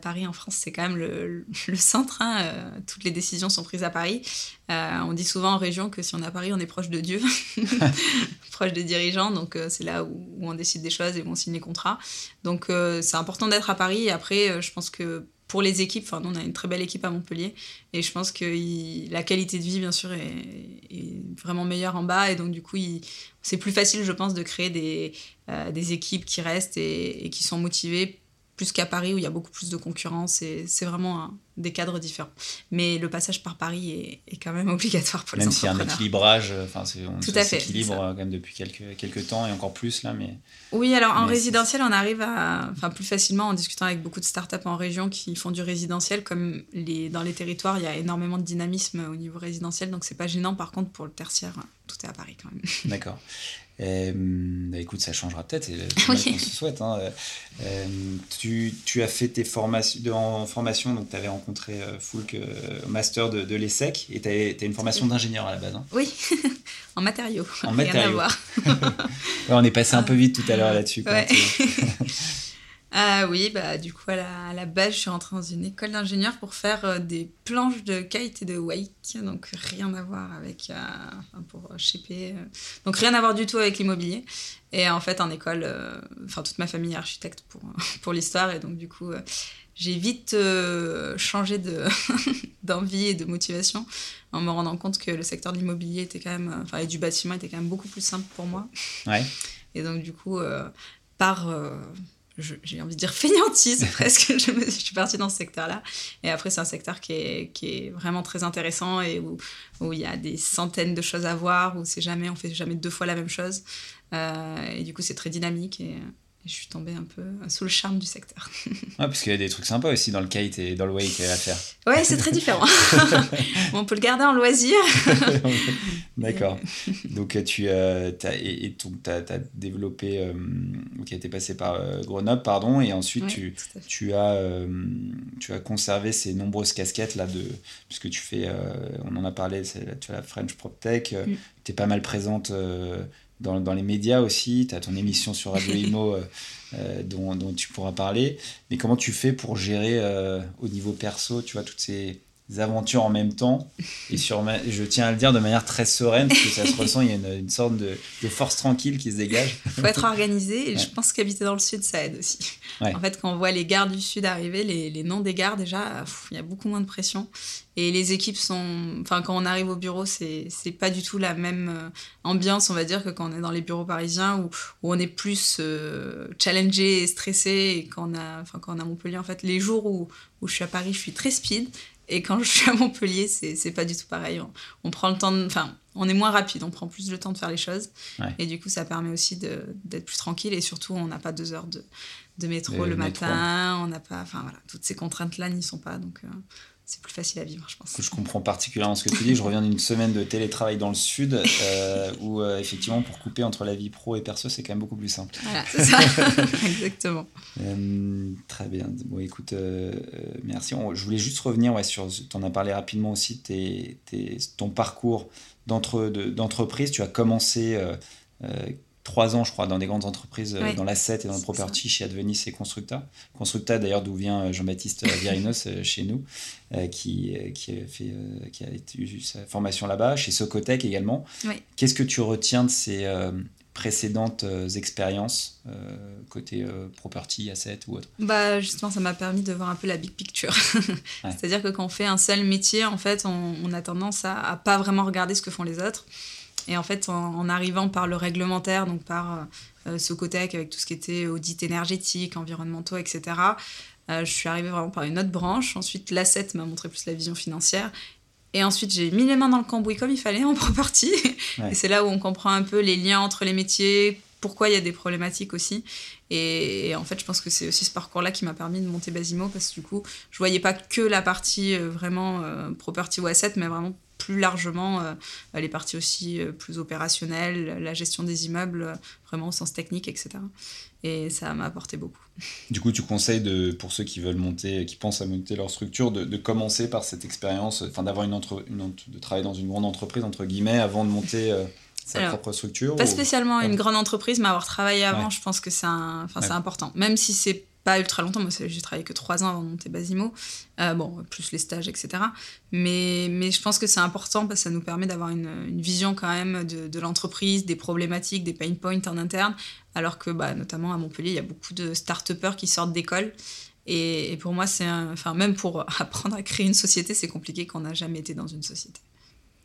Paris en France c'est quand même le, le centre hein, toutes les décisions sont prises à Paris. On dit souvent en région que si on est à Paris on est proche de Dieu proche des dirigeants donc c'est là où, où, on décide des choses et où on signe les contrats. Donc c'est important d'être à Paris. Et après je pense que pour les équipes, enfin, on a une très belle équipe à Montpellier et je pense que la qualité de vie, bien sûr, est, vraiment meilleure en bas et donc du coup, c'est plus facile, je pense, de créer des, euh, équipes qui restent et, qui sont motivées plus qu'à Paris où il y a beaucoup plus de concurrence et c'est vraiment des cadres différents. Mais le passage par Paris est, est quand même obligatoire pour même les entrepreneurs. Même s'il y a un équilibrage, enfin, on Tout à fait, s'équilibre quand même depuis quelques, quelques temps et encore plus là. Mais... Oui, alors en résidentiel, on arrive à, enfin, plus facilement en discutant avec beaucoup de startups en région qui font du résidentiel. Comme les, dans les territoires, il y a énormément de dynamisme au niveau résidentiel, donc c'est pas gênant. Par contre, pour le tertiaire, tout est à Paris quand même. D'accord. Euh, bah, écoute, ça changera peut-être, c'est qu'on se souhaite. Hein. Euh, tu, tu, as fait tes formations en formation, donc tu avais rencontré euh, Foulk au master de, de l'ESSEC, et tu as, une formation d'ingénieur à la base. Hein. Oui, en matériaux. En matériaux. ouais, on est passé un peu vite tout à l'heure là-dessus. Ouais. Ah oui, bah, du coup, à la, à la, base, je suis rentrée dans une école d'ingénieur pour faire euh, des planches de kite et de wake. Donc, rien à voir avec. Euh, enfin, pour shaper. Euh, donc, rien à voir du tout avec l'immobilier. Et en fait, en école, enfin, toute ma famille est architecte pour, pour l'histoire. Et donc, du coup, j'ai vite changé d'envie et de motivation en me rendant compte que le secteur de l'immobilier était quand même. Enfin, et du bâtiment était quand même beaucoup plus simple pour moi. Ouais. Et donc, du coup, par j'ai envie de dire fainéantise presque, je, je, suis partie dans ce secteur-là. Et après, c'est un secteur qui est, qui est, vraiment très intéressant et où, où il y a des centaines de choses à voir, où c'est jamais, on fait jamais deux fois la même chose. Euh, et du coup, c'est très dynamique et, je suis tombée un peu sous le charme du secteur. ouais, parce qu'il y a des trucs sympas aussi dans le kite et dans le wake à faire. Ouais, c'est très différent. on peut le garder en loisir. D'accord. Donc, tu as, et, et as, as, développé, euh, qui a été passé par euh, Grenoble, pardon, et ensuite tu, tu, as, euh, tu as conservé ces nombreuses casquettes, là, de, puisque tu fais, on en a parlé, tu as la French PropTech, mm. tu es pas mal présente dans, dans, les médias aussi, tu as ton émission sur Radio Imo euh, euh, dont, dont, tu pourras parler, mais comment tu fais pour gérer euh, au niveau perso, tu vois, toutes ces aventures en même temps et sur je tiens à le dire de manière très sereine parce que ça se ressent il y a une, une sorte de, de, force tranquille qui se dégage il faut être organisé et je pense qu'habiter dans le sud ça aide aussi en fait quand on voit les gares du sud arriver les, les noms des gares déjà il y a beaucoup moins de pression et les équipes sont. Enfin, quand on arrive au bureau, c'est pas du tout la même euh, ambiance, on va dire, que quand on est dans les bureaux parisiens où, où on est plus euh, challengé et stressé. Et quand on, a, enfin, quand on a Montpellier, en fait, les jours où, où je suis à Paris, je suis très speed. Et quand je suis à Montpellier, c'est pas du tout pareil. On, on prend le temps de. Enfin, on est moins rapide, on prend plus le temps de faire les choses. Ouais. Et du coup, ça permet aussi d'être plus tranquille. Et surtout, on n'a pas deux heures de, de métro le, matin. On n'a pas. Enfin, voilà, toutes ces contraintes-là n'y sont pas. Donc. Euh, c'est plus facile à vivre, je pense. Je comprends particulièrement ce que tu dis. Je reviens d'une semaine de télétravail dans le sud euh, où, euh, effectivement, pour couper entre la vie pro et perso, c'est quand même beaucoup plus simple. Voilà, c'est ça. Exactement. Euh, très bien. Bon, écoute, merci. je voulais juste revenir ouais, sur. Tu en as parlé rapidement aussi, tes, tes, ton parcours d'entreprise. Tu as commencé trois ans, je crois, dans des grandes entreprises, euh, dans l'asset et dans le property chez Advenis et Constructa. Constructa, d'ailleurs, d'où vient euh, Jean-Baptiste Virinos euh, chez nous, qui, qui, a fait, qui a eu sa formation là-bas, chez Socotec également. Qu'est-ce que tu retiens de ces précédentes expériences côté property, asset ou autre? Bah justement, ça m'a permis de voir un peu la big picture. C'est-à-dire que quand on fait un seul métier, en fait, on, a tendance à, à, pas vraiment regarder ce que font les autres. Et en fait, en, arrivant par le réglementaire, donc par euh, Socotec avec tout ce qui était audit énergétique, environnementaux, etc., euh, je suis arrivée vraiment par une autre branche. Ensuite, l'asset m'a montré plus la vision financière. Et ensuite, j'ai mis les mains dans le cambouis comme il fallait en property. Et c'est là où on comprend un peu les liens entre les métiers, pourquoi il y a des problématiques aussi. Et, en fait, je pense que c'est aussi ce parcours-là qui m'a permis de monter Basimo parce que du coup, je voyais pas que la partie euh, vraiment property ou asset, mais vraiment plus largement euh, les parties aussi euh, plus opérationnelles, la gestion des immeubles, euh, vraiment au sens technique, etc. Et ça m'a apporté beaucoup. Du coup, tu conseilles de, pour ceux qui veulent monter, qui pensent à monter leur structure, de, commencer par cette expérience, enfin d'avoir une, entre, une, de travailler dans une grande entreprise entre guillemets avant de monter sa propre structure. Pas spécialement une grande entreprise, mais avoir travaillé avant, je pense que c'est c'est important. Même si c'est pas ultra longtemps. Moi, j'ai travaillé que trois ans avant de monter Basimo. Euh, bon, plus les stages, etc. Mais, mais je pense que c'est important parce que ça nous permet d'avoir une, vision quand même de, l'entreprise, des problématiques, des pain points en interne. Alors que, bah, notamment à Montpellier, il y a beaucoup de start-upers qui sortent d'école. Et, et, pour moi, c'est enfin, même pour apprendre à créer une société, c'est compliqué quand on n'a jamais été dans une société.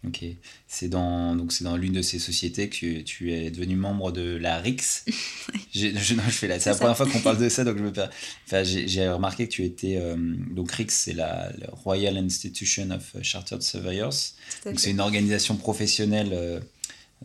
Ok. C'est dans, donc c'est dans l'une de ces sociétés que tu es devenu membre de la RIX. je, je, non, je fais la, c'est la première fois qu'on parle de ça, donc je me enfin, j'ai, remarqué que tu étais. Euh, donc RIX, c'est la, Royal Institution of Chartered Surveyors. Donc c'est une organisation professionnelle euh,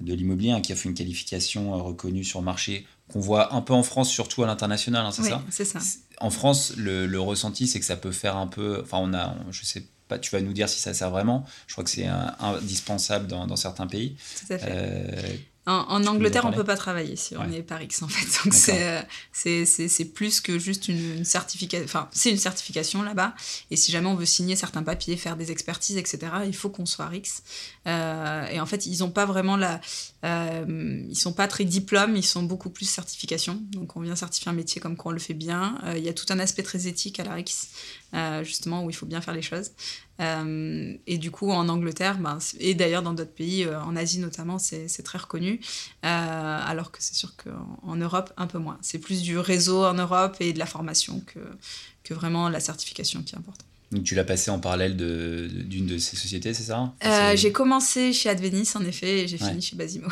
de l'immobilier hein, qui a fait une qualification euh, reconnue sur le marché qu'on voit un peu en France, surtout à l'international, hein, c'est oui, ça? c'est ça. En France, le, le, ressenti, c'est que ça peut faire un peu. Enfin, on a, je sais tu vas nous dire si ça sert vraiment. Je crois que c'est indispensable dans, dans, certains pays. Tout à fait. Euh, en, Angleterre, on ne peut pas travailler si on est par X, en fait. Donc, euh, c'est plus que juste une, certification. Enfin, c'est une certification là-bas. Et si jamais on veut signer certains papiers, faire des expertises, etc., il faut qu'on soit RIX. Euh, et en fait, ils n'ont pas vraiment la. Euh, ils sont pas très diplômes, ils sont beaucoup plus certification. Donc, on vient certifier un métier comme quoi on le fait bien. Il y a tout un aspect très éthique à la RIX, justement, où il faut bien faire les choses. Euh, et du coup, en Angleterre, ben, et d'ailleurs dans d'autres pays, euh, en Asie notamment, c'est très reconnu. Euh, alors que c'est sûr qu'en Europe, un peu moins. C'est plus du réseau en Europe et de la formation que, que vraiment la certification qui est importante. Donc tu l'as passé en parallèle d'une de, de, ces sociétés, c'est ça? J'ai commencé chez Advenis en effet et j'ai fini chez Basimo.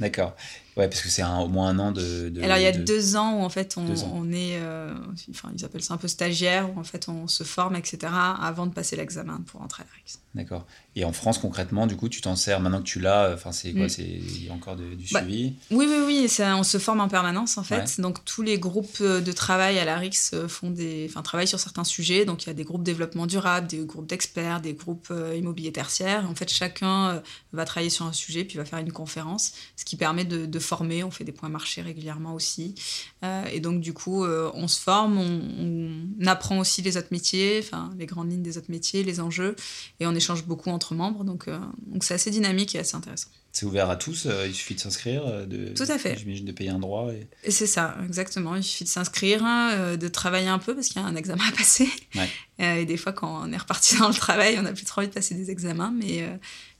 D'accord. Ouais, parce que c'est au moins un an de. Alors il y a deux ans où en fait on, on est, euh, enfin ils appellent ça un peu stagiaire, où en fait on se forme, etc. avant de passer l'examen pour entrer à RIX. D'accord. Et en France concrètement, du coup, tu t'en sers maintenant que tu l'as, enfin c'est quoi, mm. c'est il y a encore du bah, suivi? Oui, oui, oui, on se forme en permanence en fait. Donc tous les groupes de travail à la RIX euh, font des, enfin travaillent sur certains sujets. Donc il y a des groupes développement durable, des groupes d'experts, des groupes euh, immobiliers tertiaires. En fait, chacun va travailler sur un sujet puis va faire une conférence, ce qui permet de, de former, on fait des points marchés régulièrement aussi. Euh, et donc, du coup, euh, on se forme, on, apprend aussi les autres métiers, enfin, les grandes lignes des autres métiers, les enjeux, et on échange beaucoup entre membres. Donc, euh, donc c'est assez dynamique et assez intéressant. C'est ouvert à tous, il suffit de s'inscrire, de, Tout à fait. J'imagine de payer un droit. Et, c'est ça, exactement. Il suffit de s'inscrire, hein, de travailler un peu parce qu'il y a un examen à passer. et des fois, quand on est reparti dans le travail, on n'a plus trop envie de passer des examens, mais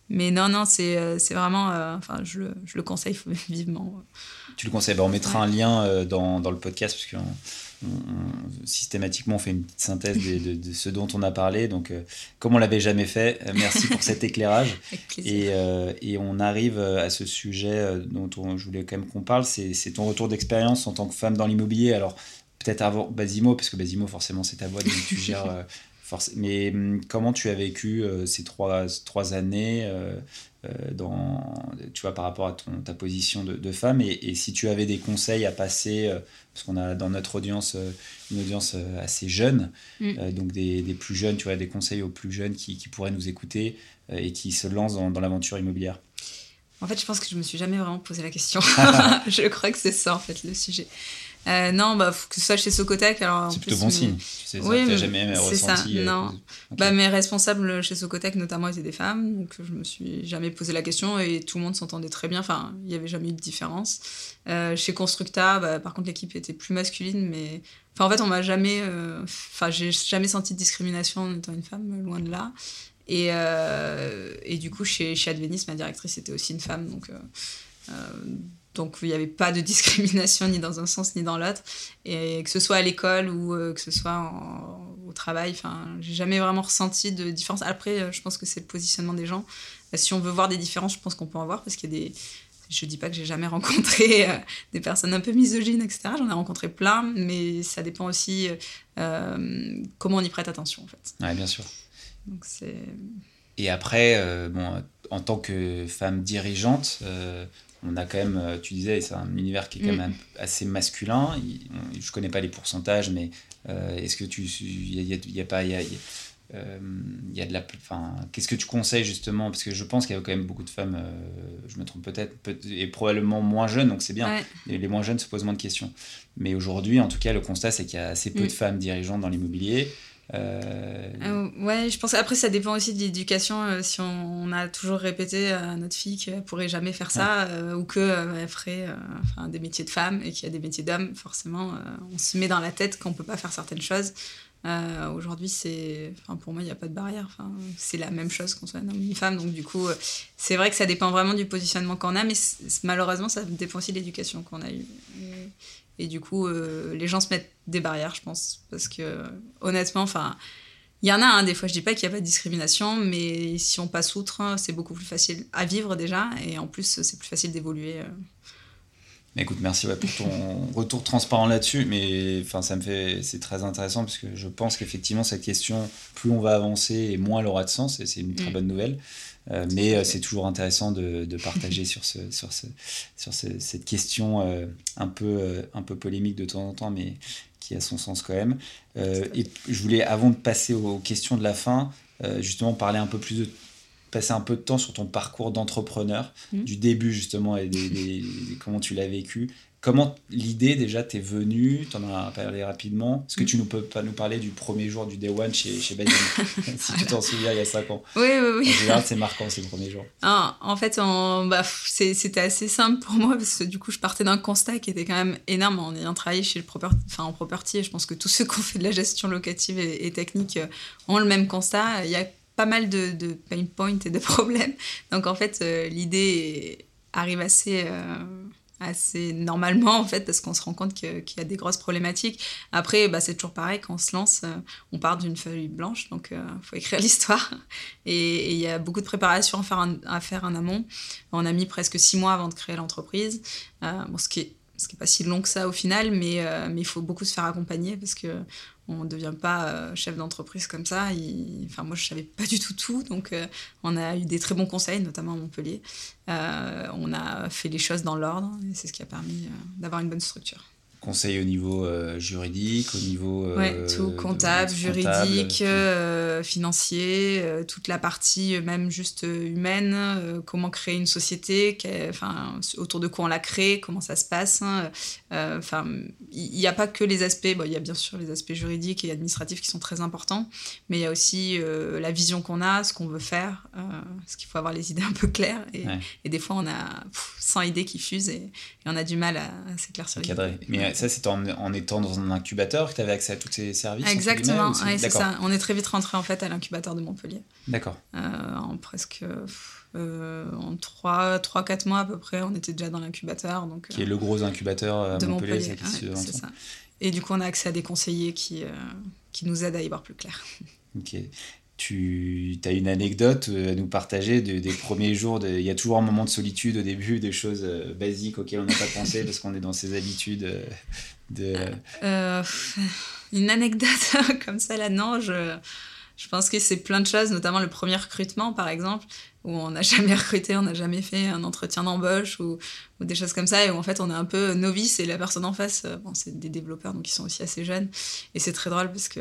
mais non, non, c'est euh, vraiment. Euh, enfin, je le, je le, conseille vivement. Tu le conseilles bah, On mettra un lien euh, dans, dans, le podcast, parce que systématiquement, on fait une petite synthèse de, de, ce dont on a parlé. Donc, comme on l'avait jamais fait, merci pour cet éclairage. et, et, on arrive à ce sujet dont je voulais quand même qu'on parle c'est ton retour d'expérience en tant que femme dans l'immobilier. Alors, peut-être avant Basimo, parce que Basimo, forcément, c'est ta voix, donc tu gères mais hum, comment tu as vécu euh, ces trois, trois années euh, euh, dans, tu vois, par rapport à ton, ta position de, femme et, si tu avais des conseils à passer, parce qu'on a dans notre audience une audience assez jeune, mm. donc des, des, plus jeunes, tu vois, des conseils aux plus jeunes qui, qui pourraient nous écouter et qui se lancent dans, dans l'aventure immobilière? En fait, je pense que je me suis jamais vraiment posé la question. je crois que c'est ça, en fait, le sujet. Euh, non, bah, faut que ce soit chez Socotec. C'est plutôt bon signe. Tu oui, ça, jamais ressenti. Ça. Non. Euh, bah, mes responsables chez Socotec, notamment, étaient des femmes. Donc, je me suis jamais posé la question et tout le monde s'entendait très bien. Enfin, il n'y avait jamais eu de différence. Euh, chez Constructa, bah, par contre, l'équipe était plus masculine. Mais enfin, en fait, on m'a jamais. Enfin, j'ai jamais senti de discrimination en étant une femme, loin de là. Et, et du coup, chez, chez Advenis, ma directrice était aussi une femme. Donc donc il n'y avait pas de discrimination ni dans un sens ni dans l'autre. Et que ce soit à l'école ou que ce soit au travail, enfin, j'ai jamais vraiment ressenti de différence. Après, je pense que c'est le positionnement des gens. Si on veut voir des différences, je pense qu'on peut en voir parce qu'il y a des je dis pas que j'ai jamais rencontré euh, des personnes un peu misogynes, etc. J'en ai rencontré plein, mais ça dépend aussi euh, comment on y prête attention, en fait. Oui, bien sûr. Donc c'est... Et après, euh, bon, en tant que femme dirigeante, on a quand même, tu disais, c'est un univers qui est quand mm. même assez masculin. je connais pas les pourcentages, mais est-ce que tu, il y, a, pas, y a, il euh, y a de la enfin qu'est-ce que tu conseilles justement? Parce que je pense qu'il y a quand même beaucoup de femmes euh, je me trompe peut-être et probablement moins jeunes donc c'est bien les, moins jeunes se posent moins de questions mais aujourd'hui en tout cas le constat c'est qu'il y a assez peu de mm. femmes dirigeantes dans l'immobilier euh... ouais, je pense après ça dépend aussi de l'éducation. si on, a toujours répété à notre fille qu'elle pourrait jamais faire ça ou qu'elle ferait enfin, des métiers de femme et qu'il y a des métiers d'hommes, forcément, on se met dans la tête qu'on peut pas faire certaines choses. Euh, aujourd'hui, c'est, enfin, pour moi, il n'y a pas de barrière. Enfin, c'est la même chose qu'on soit un homme ou une femme. Donc, du coup, euh, c'est vrai que ça dépend vraiment du positionnement qu'on a, mais malheureusement, ça dépend aussi de l'éducation qu'on a eue. Et, du coup, euh, les gens se mettent des barrières, je pense. Parce que, honnêtement, enfin, il y en a, hein, des fois, je dis pas qu'il n'y a pas de discrimination, mais si on passe outre, c'est beaucoup plus facile à vivre déjà. Et en plus, c'est plus facile d'évoluer. Écoute, merci pour ton retour transparent là-dessus, mais enfin, ça me fait, c'est très intéressant parce que je pense qu'effectivement cette question, plus on va avancer et moins elle aura de sens, et c'est une très mm. bonne nouvelle. Euh, mais euh, c'est toujours intéressant de, de partager sur, ce, sur, ce, sur cette question euh, un, peu, un peu polémique de temps en temps, mais qui a son sens quand même. et je voulais, avant de passer aux questions de la fin, justement parler un peu plus de passer un peu de temps sur ton parcours d'entrepreneur, mmh. du début justement et des, comment tu l'as vécu. Comment l'idée déjà t'est venue Tu en as parlé rapidement. Est-ce que mmh. tu ne peux pas nous parler du premier jour du Day One chez, chez Si tu t'en souviens, il y a 5 ans. Oui, oui, oui. En général, c'est marquant ces premiers jours. Ah, en fait, bah, c'était assez simple pour moi parce que du coup, je partais d'un constat qui était quand même énorme en ayant travaillé chez le property, enfin, en property. Et je pense que tous ceux qui ont fait de la gestion locative et, et technique euh, ont le même constat. Il y a pas mal de, de, pain points et de problèmes. Donc en fait, euh, l'idée arrive assez, euh, assez normalement en fait parce qu'on se rend compte qu'il y a des grosses problématiques. Après, bah, c'est toujours pareil quand on se lance, euh, on part d'une feuille blanche, donc il faut écrire l'histoire. Et il y a beaucoup de préparation à faire, en, à faire en amont. On a mis presque six mois avant de créer l'entreprise, bon, ce qui ce qui n'est pas si long que ça au final, mais, mais il faut beaucoup se faire accompagner parce que on ne devient pas euh, chef d'entreprise comme ça. Enfin, moi, je savais pas du tout tout. Donc, euh, on a eu des très bons conseils, notamment à Montpellier. Euh, on a fait les choses dans l'ordre et c'est ce qui a permis d'avoir une bonne structure. Conseil au niveau euh, juridique, au niveau... Euh, tout, comptable, juridique, euh, financier, toute la partie même juste humaine, comment créer une société, enfin, autour de quoi on la crée, comment ça se passe. Hein, enfin, il n'y a pas que les aspects, bon, il y a bien sûr les aspects juridiques et administratifs qui sont très importants, mais il y a aussi la vision qu'on a, ce qu'on veut faire, parce qu'il faut avoir les idées un peu claires. Et, et des fois, on a 100 idées qui fusent et, on a du mal à, s'éclaircir Mais ça, c'est en, étant dans un incubateur que tu avais accès à tous ces services Exactement, c'est ça. On est très vite rentré en fait à l'incubateur de Montpellier. D'accord. Euh, en presque. Euh, en 3-4 mois à peu près, on était déjà dans l'incubateur. Donc, qui est le gros incubateur de Montpellier, c'est ça. Et du coup, on a accès à des conseillers qui, euh, qui nous aident à y voir plus clair. Ok tu as une anecdote euh, à nous partager des premiers jours. Il y a toujours un moment de solitude au début, des choses euh, basiques auxquelles on n'a pas pensé parce qu'on est dans ses habitudes euh, de... une anecdote comme ça, là, non. Je, je pense que c'est plein de choses, notamment le premier recrutement, par exemple, où on n'a jamais recruté, on n'a jamais fait un entretien d'embauche ou, ou, des choses comme ça, et où en fait on est un peu novice et la personne en face, bon, c'est des développeurs, donc ils sont aussi assez jeunes. Et c'est très drôle parce que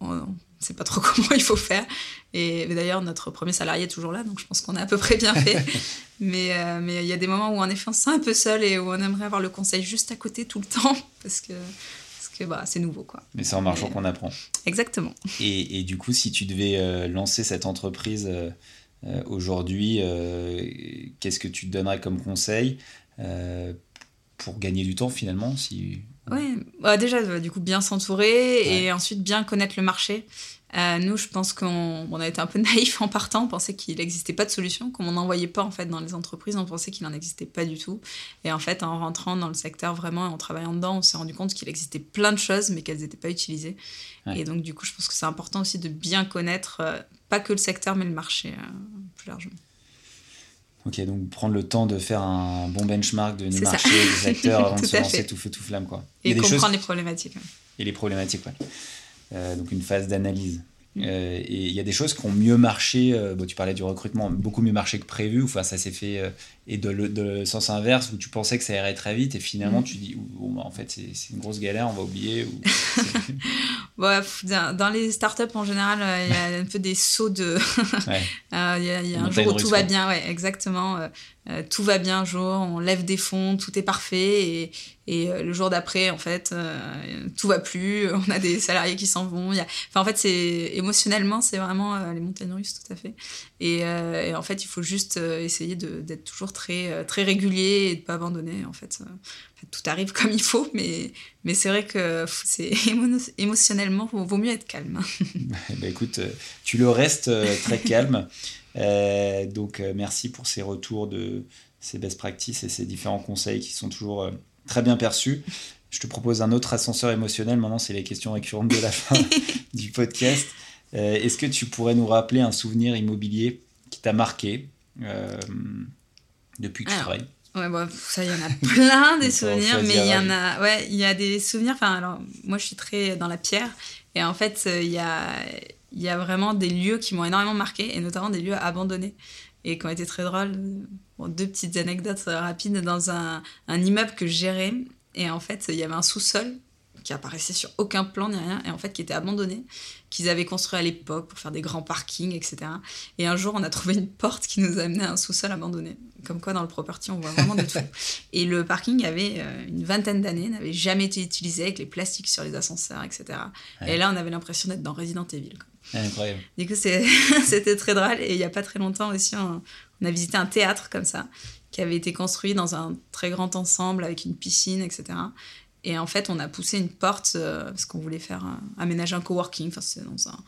on, sait pas trop comment il faut faire. Et d'ailleurs, notre premier salarié est toujours là, donc je pense qu'on a à peu près bien fait. mais euh, mais il y a des moments où en effet on se sent un peu seul et où on aimerait avoir le conseil juste à côté tout le temps parce que parce que bah, c'est nouveau quoi. Mais c'est en marchant qu'on apprend. Exactement. Et, et, du coup, si tu devais euh, lancer cette entreprise euh, aujourd'hui, qu'est-ce que tu te donnerais comme conseil pour gagner du temps finalement si Oui, bah, déjà, bah, du coup, bien s'entourer et ensuite bien connaître le marché. Euh, nous, je pense qu'on a été un peu naïf en partant, on pensait qu'il n'existait pas de solution, comme on n'en voyait pas en fait dans les entreprises, on pensait qu'il n'en existait pas du tout. Et en fait, en rentrant dans le secteur vraiment et en travaillant dedans, on s'est rendu compte qu'il existait plein de choses, mais qu'elles n'étaient pas utilisées. Et donc, du coup, je pense que c'est important aussi de bien connaître, euh, pas que le secteur, mais le marché euh, plus largement. Ok, donc prendre le temps de faire un bon benchmark de nos marchés, des acteurs avant de se lancer tout feu tout flamme. Quoi. Et comprendre les problématiques. Et les problématiques, ouais. Euh, donc une phase d'analyse. Mm. Euh, et il y a des choses qui ont mieux marché. Euh, bon, tu parlais du recrutement, beaucoup mieux marché que prévu. Enfin, ça s'est fait. Et de le, sens inverse, où tu pensais que ça irait très vite, et finalement, mm. tu dis, bah, en fait, c'est une grosse galère, on va oublier. Ou, dans les startups, en général, il y a un peu des sauts de. Il y a, y a un jour où tout va bien, ouais, exactement. tout va bien un jour, on lève des fonds, tout est parfait. Et, et euh, le jour d'après, en fait, euh, tout va plus. On a des salariés qui s'en vont. Enfin, en fait, c'est émotionnellement, c'est vraiment euh, les montagnes russes, tout à fait. Et, en fait, il faut juste essayer d'être toujours très, très régulier et de ne pas abandonner. En fait, tout arrive comme il faut, mais, mais c'est vrai que c'est émotionnellement, il vaut mieux être calme. bah, écoute, tu le restes très calme. donc, merci pour ces retours de ces best practices et ces différents conseils qui sont toujours très bien perçu. Je te propose un autre ascenseur émotionnel. Maintenant, c'est les questions récurrentes de la fin du podcast. Euh, est-ce que tu pourrais nous rappeler un souvenir immobilier qui t'a marqué? Euh, depuis que tu travailles Ouais, bon, ça, il y en a plein des souvenirs, mais il y en a, ouais, il y a des souvenirs. Enfin, alors, moi, je suis très dans la pierre, et en fait, euh, il y a, il y a vraiment des lieux qui m'ont énormément marqué, et notamment des lieux abandonnés et qui ont été très drôles deux petites anecdotes rapides dans un, un, immeuble que je gérais. Et en fait, il y avait un sous-sol qui apparaissait sur aucun plan ni rien, et en fait qui était abandonné, qu'ils avaient construit à l'époque pour faire des grands parkings, etc. Et un jour, on a trouvé une porte qui nous amenait à un sous-sol abandonné. Comme quoi, dans le property, on voit vraiment de tout. Et le parking avait euh, une vingtaine d'années, n'avait jamais été utilisé avec les plastiques sur les ascenseurs, etc. Et là, on avait l'impression d'être dans Resident Evil. Incroyable. Du coup, c'était très drôle. Et il n'y a pas très longtemps aussi, on, on a visité un théâtre comme ça, qui avait été construit dans un très grand ensemble avec une piscine, etc. Et en fait, on a poussé une porte euh, parce qu'on voulait faire aménager un coworking. Enfin, c'est dans un,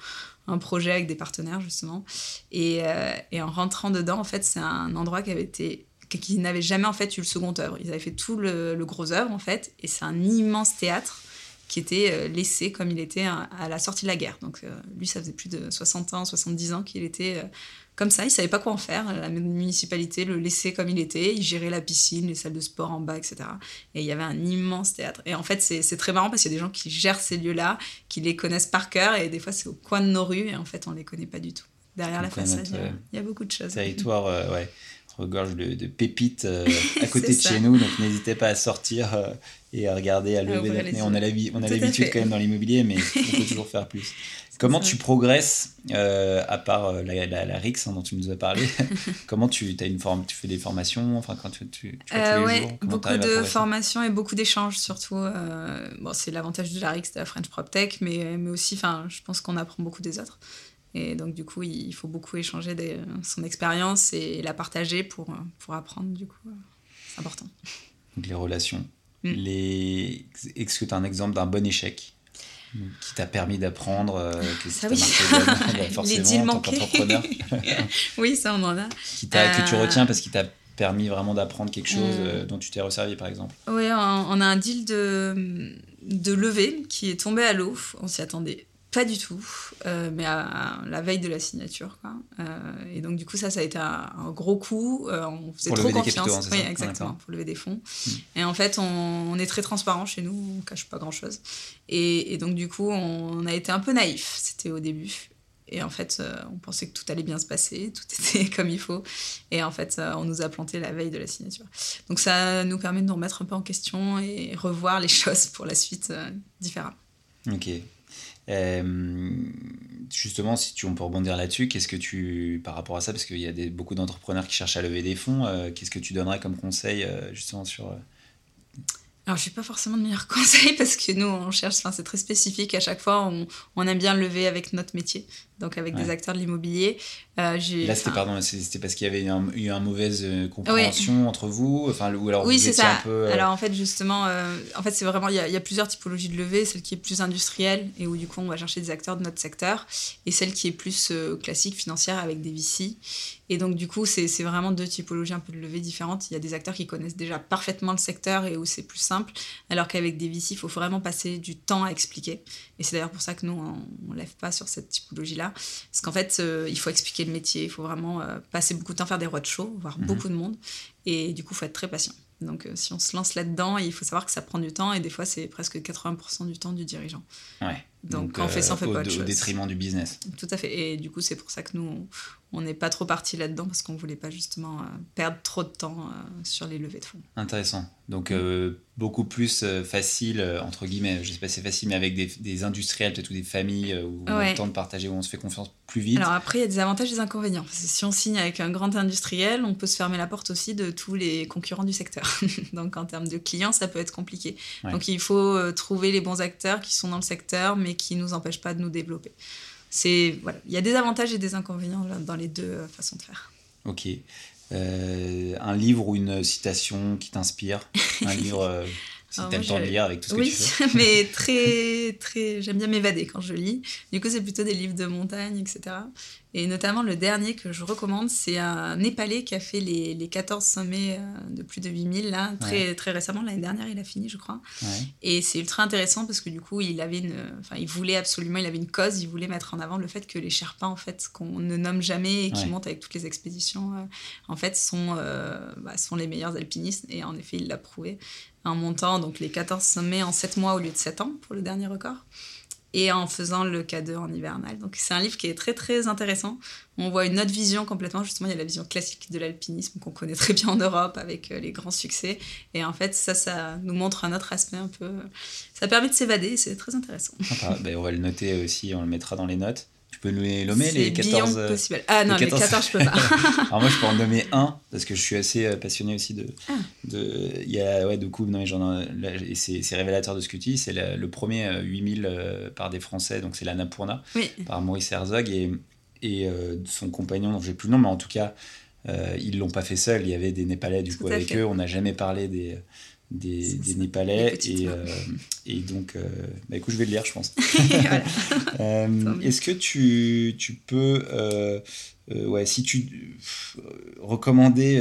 un, projet avec des partenaires justement. Et, euh, et en rentrant dedans, en fait, c'est un endroit qui avait été qui n'avait jamais en fait eu le second œuvre. Ils avaient fait tout le, le gros œuvre en fait, et c'est un immense théâtre qui était euh, laissé comme il était à la sortie de la guerre. Donc lui, ça faisait plus de 60 ans, 70 ans qu'il était comme ça, il savait pas quoi en faire. La municipalité le laissait comme il était. Il gérait la piscine, les salles de sport en bas, etc. Et il y avait un immense théâtre. Et en fait, c'est très marrant parce qu'il y a des gens qui gèrent ces lieux-là, qui les connaissent par cœur. Et des fois, c'est au coin de nos rues. Et en fait, on les connaît pas du tout. Derrière la façade, il y, a beaucoup de choses. Territoire, euh, ouais regorge de, de pépites euh, à côté de chez nous, donc n'hésitez pas à sortir euh, et à regarder, à lever la On a l'habitude quand même dans l'immobilier, mais on peut toujours faire plus. Comment tu progresses, euh, à part euh, la, la, RIX hein, dont tu nous as parlé Comment tu, as une forme, tu fais des formations enfin, quand tu, tu, euh, ouais, Beaucoup de formations et beaucoup d'échanges surtout. bon, c'est l'avantage de la RIX, de la French PropTech, mais, mais aussi je pense qu'on apprend beaucoup des autres. Et donc, du coup, il faut beaucoup échanger des, son expérience et la partager pour, pour apprendre. Du coup, c'est important. Donc, les relations. Mm. Les... Est-ce que tu as un exemple d'un bon échec? Qui t'a permis d'apprendre, euh, que ça, oui. marqué forcément en tant qu'entrepreneur. oui, ça on en a. Qui que tu euh, retiens parce qu'il t'a permis vraiment d'apprendre quelque chose mm. euh, dont tu t'es resservi par exemple. Oui, on, on, a un deal de, de levée qui est tombé à l'eau, on s'y attendait pas du tout, euh, mais à, la veille de la signature. Quoi. Euh, et donc, du coup, ça, ça a été un, gros coup. Euh, on faisait trop confiance. Hein, oui, exactement, pour lever des fonds. Hmm. Et en fait, on, est très transparent chez nous, on cache pas grand-chose. Et, donc, du coup, on, a été un peu naïf, c'était au début. Et en fait, on pensait que tout allait bien se passer, tout était comme il faut. Et en fait, on nous a planté la veille de la signature. Donc, ça nous permet de nous remettre un peu en question et revoir les choses pour la suite différemment. Ok. Euh, justement, si tu, on peut rebondir là-dessus, qu'est-ce que tu, par rapport à ça, parce qu'il y a beaucoup d'entrepreneurs qui cherchent à lever des fonds, euh, qu'est-ce que tu donnerais comme conseil euh, justement sur... Alors, je n'ai pas forcément de meilleurs conseils parce que nous, on cherche, enfin, c'est très spécifique. À chaque fois, on, aime bien lever avec notre métier. Donc avec des acteurs de l'immobilier. Euh, là, c'était pardon, c'était parce qu'il y avait eu, un, une mauvaise euh, compréhension entre vous, enfin, ou alors oui, c'est ça. Un peu, euh, Alors en fait, justement, en fait, c'est vraiment il y, a plusieurs typologies de levée, celle qui est plus industrielle et où du coup on va chercher des acteurs de notre secteur, et celle qui est plus classique financière avec des VC. Et donc, du coup, c'est vraiment deux typologies un peu de levée différentes. Il y a des acteurs qui connaissent déjà parfaitement le secteur et où c'est plus simple, alors qu'avec des VC, il faut vraiment passer du temps à expliquer. Et c'est d'ailleurs pour ça que nous, on ne lève pas sur cette typologie-là. Parce qu'en fait, euh, il faut expliquer le métier, il faut vraiment euh, passer beaucoup de temps, faire des roadshows, voir mhm. beaucoup de monde. Et du coup, il faut être très patient. Donc, euh, si on se lance là-dedans, il faut savoir que ça prend du temps et des fois, c'est presque 80% du temps du dirigeant. Ouais. Donc, quand on fait ça, on fait pas autre chose. Au détriment du business. Tout à fait. Et du coup, c'est pour ça que nous, on n'est pas trop parti là-dedans parce qu'on voulait pas justement perdre trop de temps sur les levées de fonds. Intéressant. Donc, beaucoup plus facile, entre guillemets, je sais pas si c'est facile, mais avec des, des industriels, peut-être ou des familles où on a le temps de partager, où on se fait confiance plus vite. Alors après, il y a des avantages et des inconvénients. si on signe avec un grand industriel, on peut se fermer la porte aussi de tous les concurrents du secteur. Donc en termes de clients, ça peut être compliqué. Donc il faut euh, trouver les bons acteurs qui sont dans le secteur, mais qui ne nous empêchent pas de nous développer. C'est voilà, il y a des avantages et des inconvénients dans les deux euh, façons de faire. Ok. Euh, un livre ou une citation qui t'inspire? Un livre si t'aimes le lire avec tout ce oui, que tu Oui, mais très, très... j'aime bien m'évader quand je lis. Du coup, c'est plutôt des livres de montagne, etc. Et notamment, le dernier que je recommande, c'est un Népalais qui a fait les, les 14 sommets euh, de plus de 8000, là, très, très récemment. L'année dernière, il a fini, je crois. Et c'est ultra intéressant parce que du coup, il avait une... Enfin, il voulait absolument... Il avait une cause, il voulait mettre en avant le fait que les Sherpas, en fait, qu'on ne nomme jamais et qui montent avec toutes les expéditions, euh, en fait, sont, euh, bah, sont les meilleurs alpinistes. Et en effet, il l'a prouvé en montant donc les 14 sommets en 7 mois au lieu de 7 ans pour le dernier record et en faisant le K2 en hivernal. Donc c'est un livre qui est très très intéressant. On voit une autre vision complètement. Justement, il y a la vision classique de l'alpinisme qu'on connaît très bien en Europe avec euh, les grands succès. Et en fait, ça, ça nous montre un autre aspect un peu. Ça permet de s'évader. C'est très intéressant. Ben, on va le noter aussi. On le mettra dans les notes. Tu peux nous les nommer, les 14 euh, possible. Ah non, les 14, je peux pas. Alors moi, je peux en nommer un, parce que je suis assez euh, passionné aussi de... Ah. de il y a, ouais, de non, et c'est révélateur de ce que tu dis. C'est le, premier 8000 euh, par des Français, donc c'est la Napurna, par Maurice Herzog, et, et son compagnon, dont j'ai plus le nom, mais en tout cas, ils l'ont pas fait seul. Il y avait des Népalais, du coup, avec eux. On n'a jamais parlé des des, des Népalais. Et, euh, et, donc, euh, bah, écoute, je vais le lire, je pense. Euh, est-ce que tu, tu peux, ouais, si tu recommander,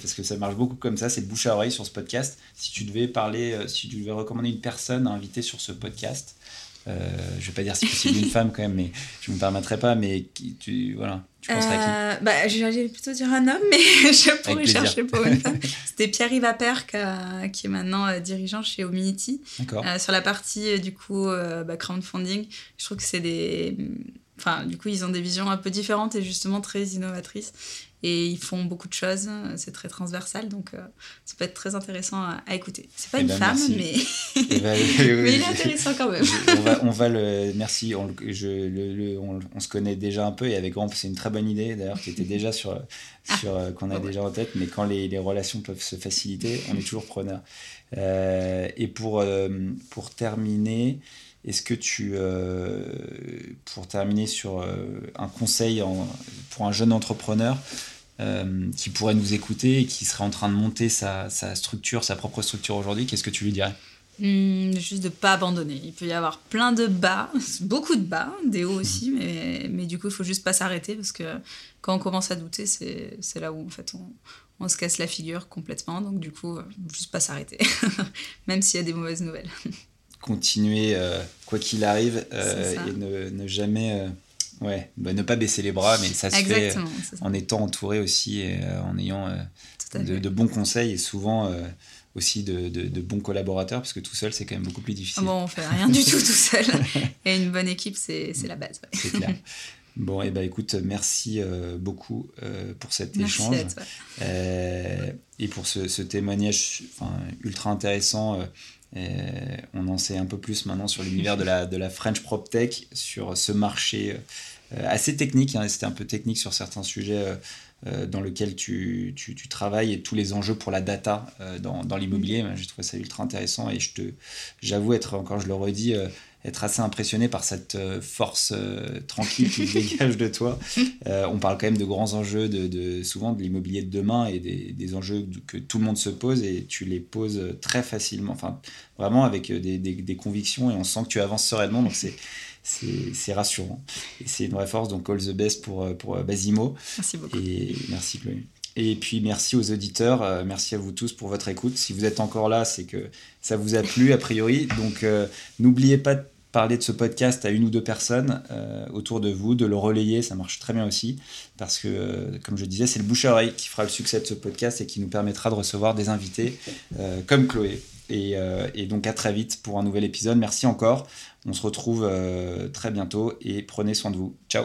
parce que ça marche beaucoup comme ça, c'est bouche à oreille sur ce podcast, si tu devais parler, si tu devais recommander une personne à inviter sur ce podcast, je ne vais pas dire si possible une femme quand même, mais je ne me permettrai pas, mais qui, tu, voilà, tu penserais à qui euh, bah, J'allais plutôt dire un homme, mais je pourrais chercher pour une femme. C'était Pierre-Yves Appert, qui, est maintenant euh, dirigeant chez Ominity. Euh, sur la partie, du coup, bah, crowdfunding, je trouve que c'est des... Enfin, du coup, ils ont des visions un peu différentes et justement très innovatrices et ils font beaucoup de choses. C'est très transversal, donc euh, ça peut être très intéressant à, écouter. C'est pas eh une ben, femme, mais... Eh ben, mais il est intéressant quand même. on, va, on va le merci. On, je, le, on, se connaît déjà un peu et avec Grand, c'est une très bonne idée d'ailleurs qui était déjà sur, ah. sur euh, qu'on a déjà en tête. Mais quand les, les, relations peuvent se faciliter, on est toujours preneur. Euh, et pour pour terminer. Est-ce que tu, euh, pour terminer sur euh, un conseil pour un jeune entrepreneur euh, qui pourrait nous écouter et qui serait en train de monter sa, structure, sa propre structure aujourd'hui, qu'est-ce que tu lui dirais? Hmm, Juste de ne pas abandonner. Il peut y avoir plein de bas, beaucoup de bas, des hauts aussi, mmh. mais, mais, du coup, il faut juste pas s'arrêter parce que quand on commence à douter, c'est là où en fait on, on se casse la figure complètement. Donc du coup, juste pas s'arrêter, même s'il y a des mauvaises nouvelles continuer euh, quoi qu'il arrive euh, et ne, ne jamais euh, ouais bah, ne pas baisser les bras mais ça se fait en étant entouré aussi et en ayant de, bons conseils et souvent aussi de, de, bons collaborateurs parce que tout seul c'est quand même beaucoup plus difficile. Bon on fait rien du tout tout seul. Et une bonne équipe c'est la base c'est clair. Bon, et eh ben écoute, merci beaucoup pour cet échange. et pour ce, ce témoignage ultra intéressant on en sait un peu plus maintenant sur l'univers de la, French Prop Tech, sur ce marché euh, assez technique. Hein, c'était un peu technique sur certains sujets, euh, dans lequel tu, travailles et tous les enjeux pour la data dans, l'immobilier. J'ai trouvé ça ultra intéressant et j'avoue être, encore je le redis, être assez impressionné par cette euh, force euh, tranquille qui dégage de toi. Euh, on parle quand même de grands enjeux, de, souvent de l'immobilier de demain et des, enjeux que tout le monde se pose et tu les poses très facilement, enfin vraiment avec des, convictions et on sent que tu avances sereinement. Donc c'est c'est rassurant. Et c'est une vraie force. Donc, all the best pour, pour Basimo. Merci beaucoup. Et merci, Chloé. Et puis merci aux auditeurs, euh, merci à vous tous pour votre écoute. Si vous êtes encore là, c'est que ça vous a plu a priori. Donc euh, n'oubliez pas de parler de ce podcast à une ou deux personnes euh, autour de vous, de le relayer, ça marche très bien aussi. Parce que, comme je disais, c'est le bouche à oreille qui fera le succès de ce podcast et qui nous permettra de recevoir des invités comme Chloé. Et, et, donc à très vite pour un nouvel épisode. Merci encore. On se retrouve très bientôt et prenez soin de vous. Ciao